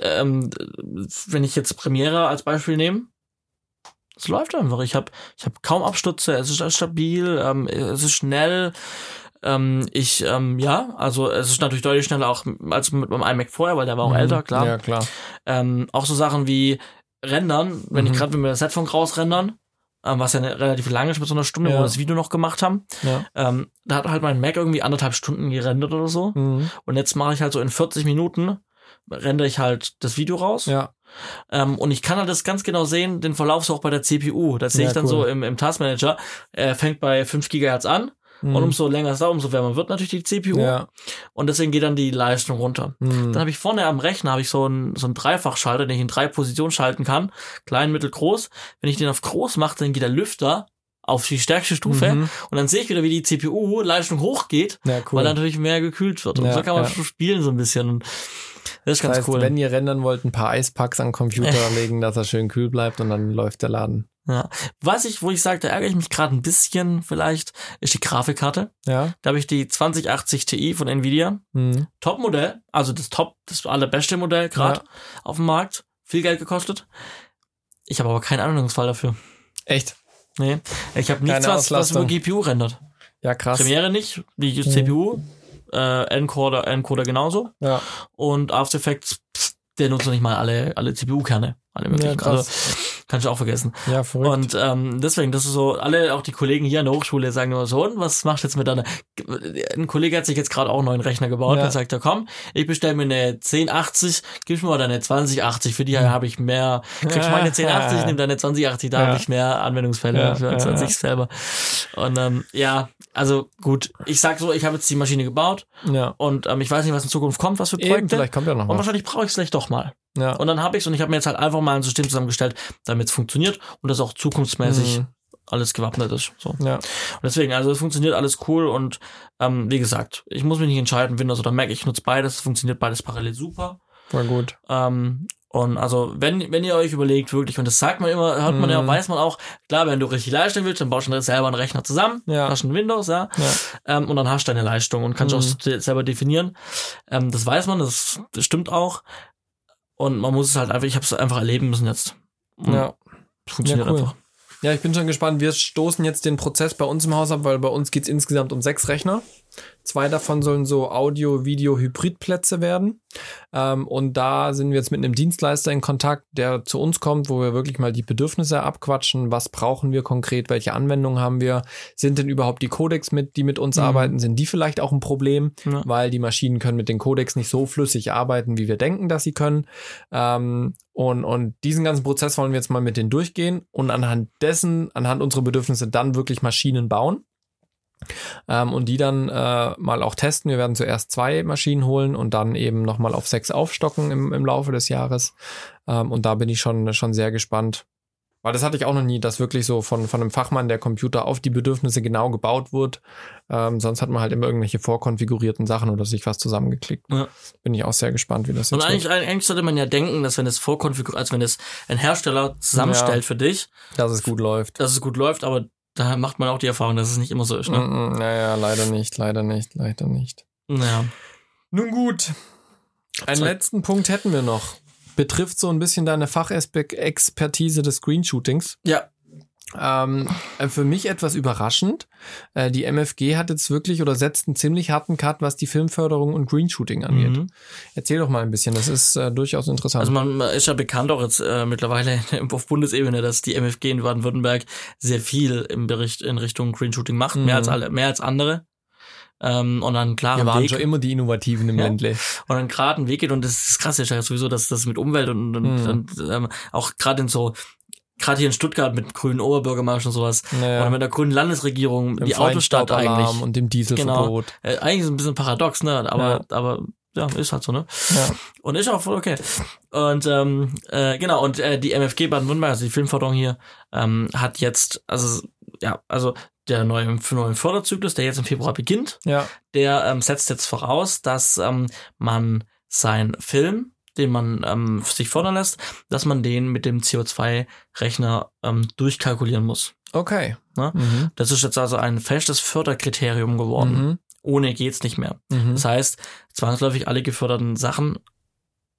ähm, wenn ich jetzt Premiere als Beispiel nehme, es läuft einfach. Ich habe ich hab kaum Abstürze, es ist stabil, ähm, es ist schnell. Ähm, ich, ähm, ja, also es ist natürlich deutlich schneller auch als mit meinem iMac vorher, weil der war auch Mhm. älter, klar. Ja, klar. Ähm, auch so Sachen wie Rendern, wenn Mhm. ich gerade wenn wir das Setfunk rausrendern, ähm, was ja eine, relativ lange ist mit so einer Stunde, wo Ja. wir das Video noch gemacht haben, Ja. ähm, da hat halt mein Mac irgendwie anderthalb Stunden gerendert oder so. Mhm. Und jetzt mache ich halt so in 40 Minuten, rendere ich halt das Video raus. Ja. Ähm, und ich kann halt das ganz genau sehen, den Verlauf so auch bei der CPU. Das sehe Ja, ich dann cool. so im, im Taskmanager. Er fängt bei 5 Gigahertz an. Mhm. Und umso länger es dauert, umso wärmer wird natürlich die CPU. Ja. Und deswegen geht dann die Leistung runter. Mhm. Dann habe ich vorne am Rechner habe ich so einen so einen Dreifachschalter, den ich in drei Positionen schalten kann. Klein, mittel, groß. Wenn ich den auf groß mache, dann geht der Lüfter auf die stärkste Stufe. Mhm. Und dann sehe ich wieder, wie die CPU-Leistung hochgeht, Ja, cool. weil natürlich mehr gekühlt wird. Und Ja, so kann man ja. spielen so ein bisschen. Das ist ganz das heißt, cool. wenn ihr rendern wollt, ein paar Eispacks an den Computer legen, dass er schön kühl bleibt und dann läuft der Laden. Ja. Was ich, wo ich sage, da ärgere ich mich gerade ein bisschen vielleicht, ist die Grafikkarte. Ja. Da habe ich die 2080 Ti von Nvidia. Mhm. Top-Modell, also das Top, das allerbeste Modell gerade Ja. auf dem Markt. Viel Geld gekostet. Ich habe aber keinen Anwendungsfall dafür. Echt? Nee. Ich habe nichts, was, was Auslastung. GPU rendert. Ja, krass. Premiere nicht, die CPU, äh, Encoder, Encoder genauso. Ja. Und After Effects, pff, der nutzt noch nicht mal alle, alle CPU-Kerne. Alle möglichen. Ja, also, kannst du auch vergessen. Ja, verrückt. Und ähm, deswegen, das ist so, alle, auch die Kollegen hier an der Hochschule sagen immer so, und was machst du jetzt mit deiner, ein Kollege hat sich jetzt gerade auch einen neuen Rechner gebaut, Ja. dann sagt er, komm, ich bestelle mir eine 1080, gib mir mal deine 2080, für die habe ich mehr, kriegst meine 1080, nimm deine 2080, da Ja. habe ich mehr Anwendungsfälle Ja, für als, ja, als ja. ich selber. Und ähm, ja, also gut, ich sag so, ich habe jetzt die Maschine gebaut ja. und ähm, ich weiß nicht, was in Zukunft kommt, was für Eben, Projekte. vielleicht kommt ja noch und was. wahrscheinlich brauche ich es vielleicht doch mal. Ja. Und dann habe ich's und ich habe mir jetzt halt einfach mal ein System zusammengestellt, damit es funktioniert und das auch zukunftsmäßig Mhm. alles gewappnet ist. So. Ja. Und deswegen, also es funktioniert alles cool und ähm, wie gesagt, ich muss mich nicht entscheiden, Windows oder Mac, ich nutze beides, es funktioniert beides parallel super. War gut. Ähm, und also, wenn, wenn ihr euch überlegt, wirklich, und das sagt man immer, hört man ja, Mhm. weiß man auch, klar, wenn du richtig Leistung willst, dann baust du selber einen Rechner zusammen, Ja. hast einen Windows, ja, Ja. ähm, und dann hast du deine Leistung und kannst Mhm. auch selber definieren. Ähm, das weiß man, das, das stimmt auch. Und man muss es halt einfach, ich habe es einfach erleben müssen jetzt. Und Ja. es funktioniert Ja, cool. einfach. Ja, ich bin schon gespannt. Wir stoßen jetzt den Prozess bei uns im Haus ab, weil bei uns geht's insgesamt um sechs Rechner. Zwei davon sollen so Audio-Video-Hybrid-Plätze werden. Ähm, und da sind wir jetzt mit einem Dienstleister in Kontakt, der zu uns kommt, wo wir wirklich mal die Bedürfnisse abquatschen. Was brauchen wir konkret? Welche Anwendungen haben wir? Sind denn überhaupt die Codecs mit, die mit uns Mhm. arbeiten? Sind die vielleicht auch ein Problem? Ja. Weil die Maschinen können mit den Codecs nicht so flüssig arbeiten, wie wir denken, dass sie können. Ähm, und, und diesen ganzen Prozess wollen wir jetzt mal mit denen durchgehen und anhand dessen, anhand unserer Bedürfnisse dann wirklich Maschinen bauen. Ähm, und die dann äh, mal auch testen. Wir werden zuerst zwei Maschinen holen und dann eben nochmal auf sechs aufstocken im, im Laufe des Jahres. Ähm, und da bin ich schon, schon sehr gespannt. Weil das hatte ich auch noch nie, dass wirklich so von, von einem Fachmann der Computer auf die Bedürfnisse genau gebaut wird. Ähm, sonst hat man halt immer irgendwelche vorkonfigurierten Sachen oder sich was zusammengeklickt. Ja. Bin ich auch sehr gespannt, wie das Und jetzt eigentlich, wird. eigentlich sollte man ja denken, dass wenn es vorkonfiguriert, als wenn es ein Hersteller zusammenstellt für dich, Dass es gut läuft. dass es gut läuft, aber da macht man auch die Erfahrung, dass es nicht immer so ist. Ne? Mm, mm, Naja, leider nicht, leider nicht, leider nicht. Naja. Nun gut. Einen Zeig- letzten Punkt hätten wir noch. Betrifft so ein bisschen deine Fachexpertise des Screenshootings. Ja. Ähm, äh, für mich etwas überraschend. Äh, die MFG hat jetzt wirklich oder setzt einen ziemlich harten Cut, was die Filmförderung und Greenshooting angeht. Mhm. Erzähl doch mal ein bisschen, das ist äh, durchaus interessant. Also man ist ja bekannt auch jetzt äh, mittlerweile auf Bundesebene, dass die MFG in Baden-Württemberg sehr viel im Bericht in Richtung Green Shooting macht, Mhm. mehr als alle, mehr als andere. Ähm, und dann klar wir waren Weg schon immer die Innovativen im Ja. Ländle. und dann gerade einen Weg geht und das ist krass, ist ja sowieso, dass das mit Umwelt und, und, Mhm. und ähm, auch gerade in so gerade hier in Stuttgart mit grünen Oberbürgermeister und sowas Naja, oder mit der grünen Landesregierung, im die Autostadt eigentlich. und dem Dieselverbot. Äh, eigentlich ist es ein bisschen paradox, ne? Aber, aber ja, ist halt so, ne? Ja. Und ist auch voll okay. Und ähm, äh, genau, und äh, die MFG Baden-Württemberg, also die Filmförderung hier, ähm, hat jetzt, also ja, also der neue, neue Förderzyklus, der jetzt im Februar beginnt, ja. der ähm, setzt jetzt voraus, dass ähm, man seinen Film, den man ähm, sich fördern lässt, dass man den mit dem CO2-Rechner ähm, durchkalkulieren muss. Okay. Ne? Mhm. Das ist jetzt also ein festes Förderkriterium geworden. Mhm. Ohne geht's nicht mehr. Mhm. Das heißt, zwangsläufig alle geförderten Sachen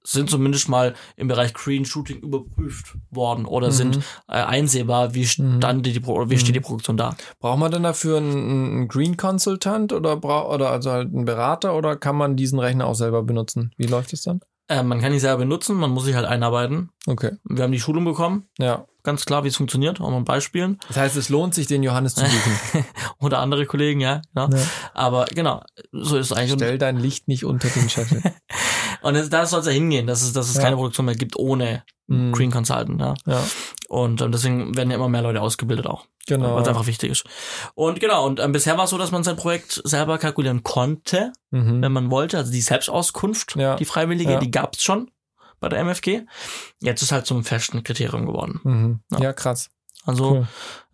sind zumindest mal im Bereich Green Shooting überprüft worden oder Mhm. sind äh, einsehbar, wie stand die, Pro wie steht die Mhm. Produktion da. Braucht man denn dafür einen, einen Green Consultant oder bra oder also halt einen Berater oder kann man diesen Rechner auch selber benutzen? Wie läuft es dann? Äh, man kann die selber benutzen, man muss sich halt einarbeiten. Okay. Wir haben die Schulung bekommen, Ja. ganz klar, wie es funktioniert, auch mal Beispielen. Das heißt, es lohnt sich, den Johannes zu buchen. Oder andere Kollegen, ja. ja. Ja. Aber genau, so ist es eigentlich. Stell dein Licht nicht unter den Scheffel. und da soll es ja hingehen, dass es, dass es Ja. keine Produktion mehr gibt ohne Mhm. Green Consultant. Ja. ja, Und ähm, deswegen werden ja immer mehr Leute ausgebildet auch. genau. es einfach wichtig ist. Und genau, und ähm, bisher war es so, dass man sein Projekt selber kalkulieren konnte, Mhm. wenn man wollte. Also die Selbstauskunft, Ja. die freiwillige, Ja. die gab's schon bei der MFG. Jetzt ist halt zum festen Kriterium geworden. Mhm. Ja. Ja, krass. Also Cool.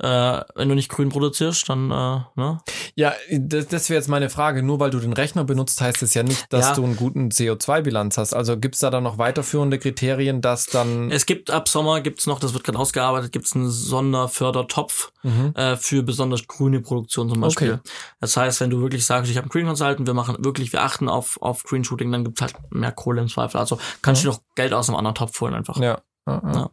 äh, wenn du nicht grün produzierst, dann äh, ne? Ja, das, das wäre jetzt meine Frage. Nur weil du den Rechner benutzt, heißt es ja nicht, dass Ja. du einen guten CO2-Bilanz hast. Also gibt's da dann noch weiterführende Kriterien, dass dann. Es gibt ab Sommer gibt's noch, das wird gerade ausgearbeitet, gibt's einen Sonderfördertopf Mhm. äh, für besonders grüne Produktion zum Beispiel. Okay. Das heißt, wenn du wirklich sagst, ich habe einen Green Consultant, wir machen wirklich, wir achten auf, auf Green Shooting, dann gibt's halt mehr Kohle im Zweifel. Also kannst Ja. du noch Geld aus einem anderen Topf holen einfach. Ja. Ja, ja.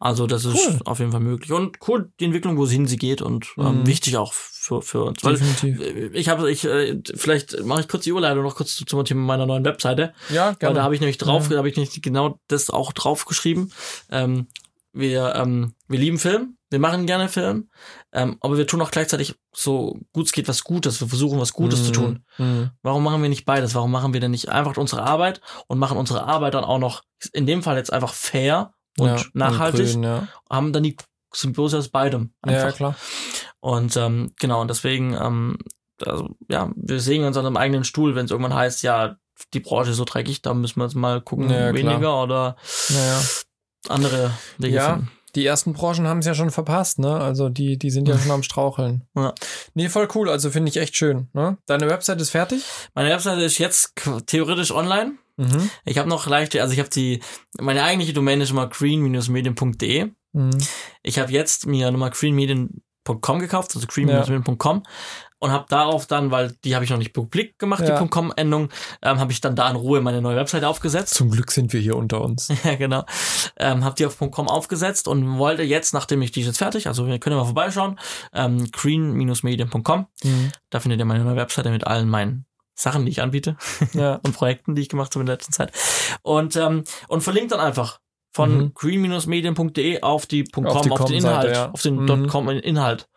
Also das ist Cool. auf jeden Fall möglich. Und cool, die Entwicklung, wo sie hin sie geht und ähm, Mhm. wichtig auch für, für uns. Weil Definitiv. äh, ich habe, ich, äh, vielleicht mache ich kurz die Überleitung noch kurz zu- zum Thema meiner neuen Webseite. Ja, Weil gerne. da habe ich nämlich drauf, Ja. da habe ich nämlich genau das auch draufgeschrieben. Ähm, wir, ähm, wir lieben Film, wir machen gerne Film, ähm, aber wir tun auch gleichzeitig so gut es geht was Gutes. Wir versuchen was Gutes zu tun. Mhm. Warum machen wir nicht beides? Warum machen wir denn nicht einfach unsere Arbeit und machen unsere Arbeit dann auch noch in dem Fall jetzt einfach fair und Ja, nachhaltig? grün, ja. haben dann die Symbiose aus beidem einfach. ja, klar. Und ähm, genau, und deswegen, ähm, also, ja, wir sehen uns an einem eigenen Stuhl, wenn es irgendwann heißt, ja, die Branche ist so dreckig, da müssen wir jetzt mal gucken, Ja, weniger klar. oder andere Wege Ja. finden. Die ersten Branchen haben es ja schon verpasst, ne? Also die, die sind ja schon am Straucheln. Ja. Nee, voll cool. Also finde ich echt schön. Ne? Deine Website ist fertig? Meine Webseite ist jetzt theoretisch online. Mhm. Ich habe noch leichte, also ich habe die, meine eigentliche Domain ist immer green-medien.de. Mhm. Ich habe jetzt mir nochmal greenmedien.com gekauft, also green-medien.com. und habe darauf dann, weil die habe ich noch nicht publik gemacht, Ja. die .com-Endung, ähm, habe ich dann da in Ruhe meine neue Webseite aufgesetzt. Zum Glück sind wir hier unter uns. ja, genau. Ähm, habe die auf .com aufgesetzt und wollte jetzt, nachdem ich die jetzt fertig, also wir können mal vorbeischauen, ähm, green-medien.com, Mhm. da findet ihr meine neue Webseite mit allen meinen Sachen, die ich anbiete Ja. und Projekten, die ich gemacht habe in der letzten Zeit. Und, ähm, und verlinkt dann einfach von Mhm. green-medien.de auf die .com, Auf auf, die den Com-Seite, Inhalt, ja. auf den Mhm. .com Inhalt.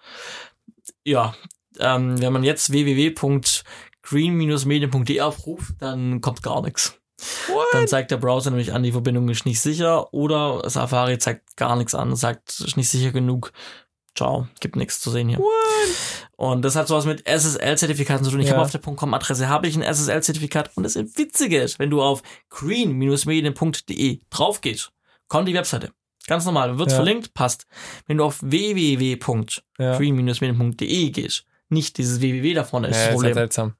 Ja, ähm, wenn man jetzt www.green-medien.de aufruft, dann kommt gar nichts. Dann zeigt der Browser nämlich an, die Verbindung ist nicht sicher oder Safari zeigt gar nichts an, sagt, ist nicht sicher genug. Ciao, gibt nichts zu sehen hier. Und das hat sowas mit SSL-Zertifikaten zu tun. Ich Ja. habe auf der .com-Adresse habe ich ein SSL-Zertifikat und das Witzige ist, wenn du auf green-medien.de drauf gehst, kommt die Webseite. Ganz normal, wird Ja. verlinkt, passt. Wenn du auf www.green-medien.de gehst, nicht dieses www da vorne ist Ja, das ist Problem. halt seltsam.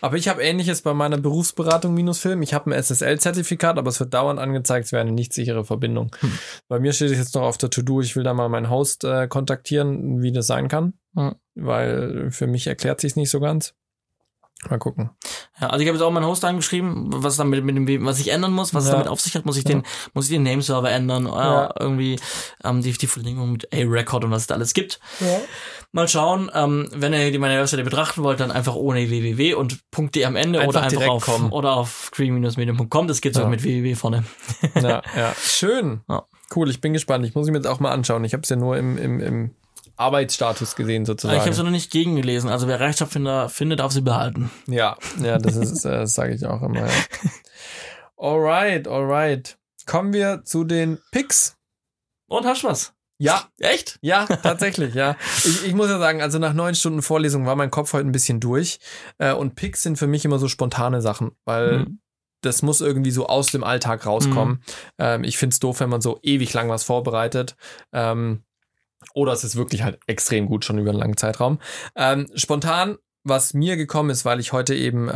Aber ich habe ähnliches bei meiner Berufsberatung minus Film. Ich habe ein SSL-Zertifikat, aber es wird dauernd angezeigt, es wäre eine nicht sichere Verbindung. Hm. Bei mir steht es jetzt noch auf der To-Do, ich will da mal meinen Host äh, kontaktieren, wie das sein kann. Hm. Weil für mich erklärt sich nicht so ganz. Mal gucken. Ja, also ich habe jetzt auch meinen Host angeschrieben, was damit mit dem, was ich ändern muss, was es Ja. damit auf sich hat, muss ich Ja. den, muss ich den Nameserver ändern, Ja. irgendwie ähm, die, die Verlinkung mit A-Record und was es da alles gibt. Ja. Mal schauen, ähm, wenn ihr die meine Webseite betrachten wollt, dann einfach ohne www und .de am Ende Einfach oder einfach auf kommen. oder auf green-medium.com, das geht so Ja. mit www vorne. ja, ja. Schön. Ja. Cool, ich bin gespannt. Ich muss mir jetzt auch mal anschauen. Ich habe es ja nur im, im, im Arbeitsstatus gesehen, Ich sozusagen. habe es noch nicht gegengelesen, also wer Rechtschreibfinder findet, darf sie behalten. Ja, ja, das ist, äh, das sage ich auch immer. Ja. Alright, alright. Kommen wir zu den Picks. Und hast du was? Ja, Echt? ja, tatsächlich, ja. Ich, ich muss ja sagen, also nach neun Stunden Vorlesung war mein Kopf heute ein bisschen durch. Äh, und Picks sind für mich immer so spontane Sachen, weil Mhm. das muss irgendwie so aus dem Alltag rauskommen. Ähm, ich find's doof, wenn man so ewig lang was vorbereitet. Ähm, oder es ist wirklich halt extrem gut schon über einen langen Zeitraum. Ähm, spontan, was mir gekommen ist, weil ich heute eben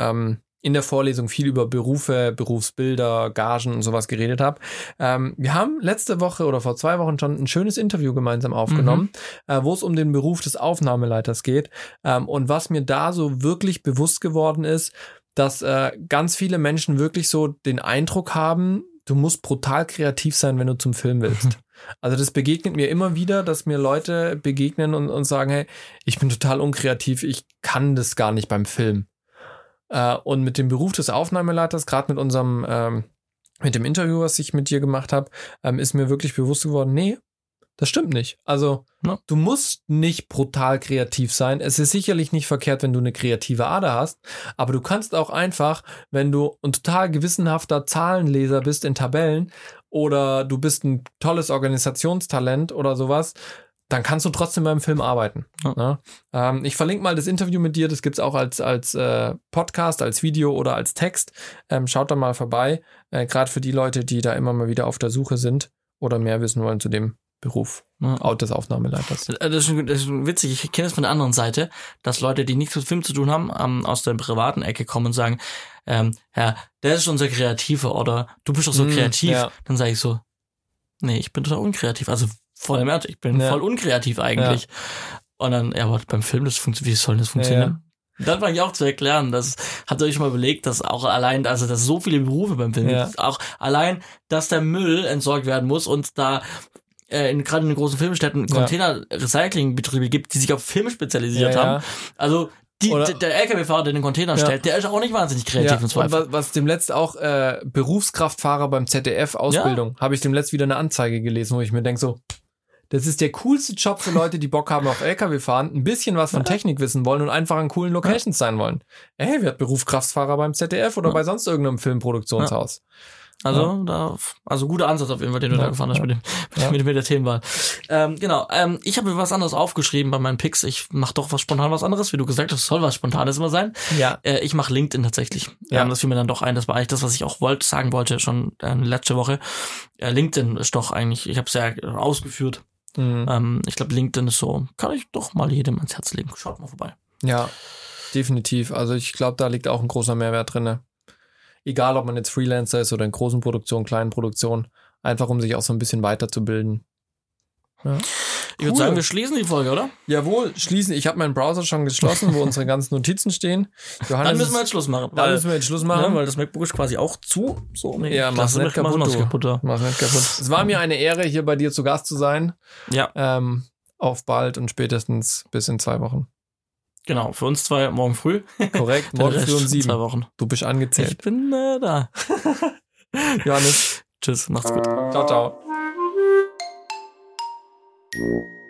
in der Vorlesung viel über Berufe, Berufsbilder, Gagen und sowas geredet habe. Ähm, wir haben letzte Woche oder vor zwei Wochen schon ein schönes Interview gemeinsam aufgenommen, äh, wo es um den Beruf des Aufnahmeleiters geht. Ähm, und was mir da so wirklich bewusst geworden ist, dass äh, ganz viele Menschen wirklich so den Eindruck haben, du musst brutal kreativ sein, wenn du zum Film willst. Also das begegnet mir immer wieder, dass mir Leute begegnen und, und sagen, hey, ich bin total unkreativ, ich kann das gar nicht beim Film. Äh, und mit dem Beruf des Aufnahmeleiters, gerade mit unserem, ähm, mit dem Interview, was ich mit dir gemacht habe, ähm, ist mir wirklich bewusst geworden, nee, das stimmt nicht. Also Ja. du musst nicht brutal kreativ sein. Es ist sicherlich nicht verkehrt, wenn du eine kreative Ader hast, aber du kannst auch einfach, wenn du ein total gewissenhafter Zahlenleser bist in Tabellen oder du bist ein tolles Organisationstalent oder sowas, dann kannst du trotzdem beim Film arbeiten. Ja. Ne? Ähm, ich verlinke mal das Interview mit dir, das gibt's auch als, als äh, Podcast, als Video oder als Text. Ähm, schaut da mal vorbei, äh, gerade für die Leute, die da immer mal wieder auf der Suche sind oder mehr wissen wollen zu dem Beruf Ja. Out des Aufnahmeleiters. Äh, Das ist, schon- das ist schon witzig, ich kenne es von der anderen Seite, dass Leute, die nichts mit Film zu tun haben, ähm, aus der privaten Ecke kommen und sagen, ähm, ja, der ist sehr kreativer oder du bist doch so Mm, kreativ. ja. Dann sage ich so, nee, ich bin total unkreativ. Also voll im Ernst, ich bin Ja. voll unkreativ eigentlich. Und dann, ja, aber beim Film, das funktioniert, wie soll das funktionieren? Dann fange ich auch zu erklären, das habt ihr euch mal überlegt, dass auch allein, also dass so viele Berufe beim Film Ja. gibt, auch allein, dass der Müll entsorgt werden muss und da äh, in, gerade in den großen Filmstädten Ja. Container-Recycling-Betriebe gibt, die sich auf Film spezialisiert Ja, ja. haben. Also die, der- LKW-Fahrer, der den Container Ja. stellt, der ist auch nicht wahnsinnig kreativ Ja, und was, was demletzt auch äh, Berufskraftfahrer beim ZDF Ausbildung, habe ich demletzt wieder eine Anzeige gelesen, wo ich mir denke so, das ist der coolste Job für Leute, die Bock haben auf LKW fahren, ein bisschen was von Technik wissen wollen und einfach an coolen Locations sein wollen. Ey, wer hat Berufskraftfahrer beim ZDF oder bei sonst irgendeinem Filmproduktionshaus? Also, da, also guter Ansatz auf jeden Fall, den du da gefahren hast mit, dem, mit, mit der Themenwahl. Ähm, genau, ähm, ich habe mir was anderes aufgeschrieben bei meinen Picks. Ich mache doch was spontan was anderes, wie du gesagt hast, soll was Spontanes immer sein. Ja. Äh, ich mache LinkedIn tatsächlich. Ja. Ähm, das fiel mir dann doch ein. Das war eigentlich das, was ich auch wollte, sagen wollte schon äh, letzte Woche. Äh, LinkedIn ist doch eigentlich, ich habe es ja ausgeführt. Mhm. Ähm, ich glaube, LinkedIn ist so, kann ich doch mal jedem ans Herz legen. Schaut mal vorbei. Ja, definitiv. Also ich glaube, da liegt auch ein großer Mehrwert drinne. Egal, ob man jetzt Freelancer ist oder in großen Produktionen, kleinen Produktionen, einfach um sich auch so ein bisschen weiterzubilden. Ich würde sagen, wir schließen die Folge, oder? Jawohl, schließen. Ich habe meinen Browser schon geschlossen, wo unsere ganzen Notizen stehen. Johannes dann müssen wir jetzt Schluss machen. Dann müssen wir jetzt Schluss machen. Ne, weil das MacBook ist quasi auch zu. So, nee, ja, mach's nicht kaputt. Mach's kaputt. Mach's nicht kaputt. Es war mir eine Ehre, hier bei dir zu Gast zu sein. Ja. Ähm, auf bald und spätestens bis in zwei Wochen. Genau, für uns zwei morgen früh. Korrekt, morgen früh um sieben. Zwei Wochen. Du bist angezählt. Ich bin äh, da. Johannes. Tschüss, macht's gut. Ciao, ciao. Mm-hmm.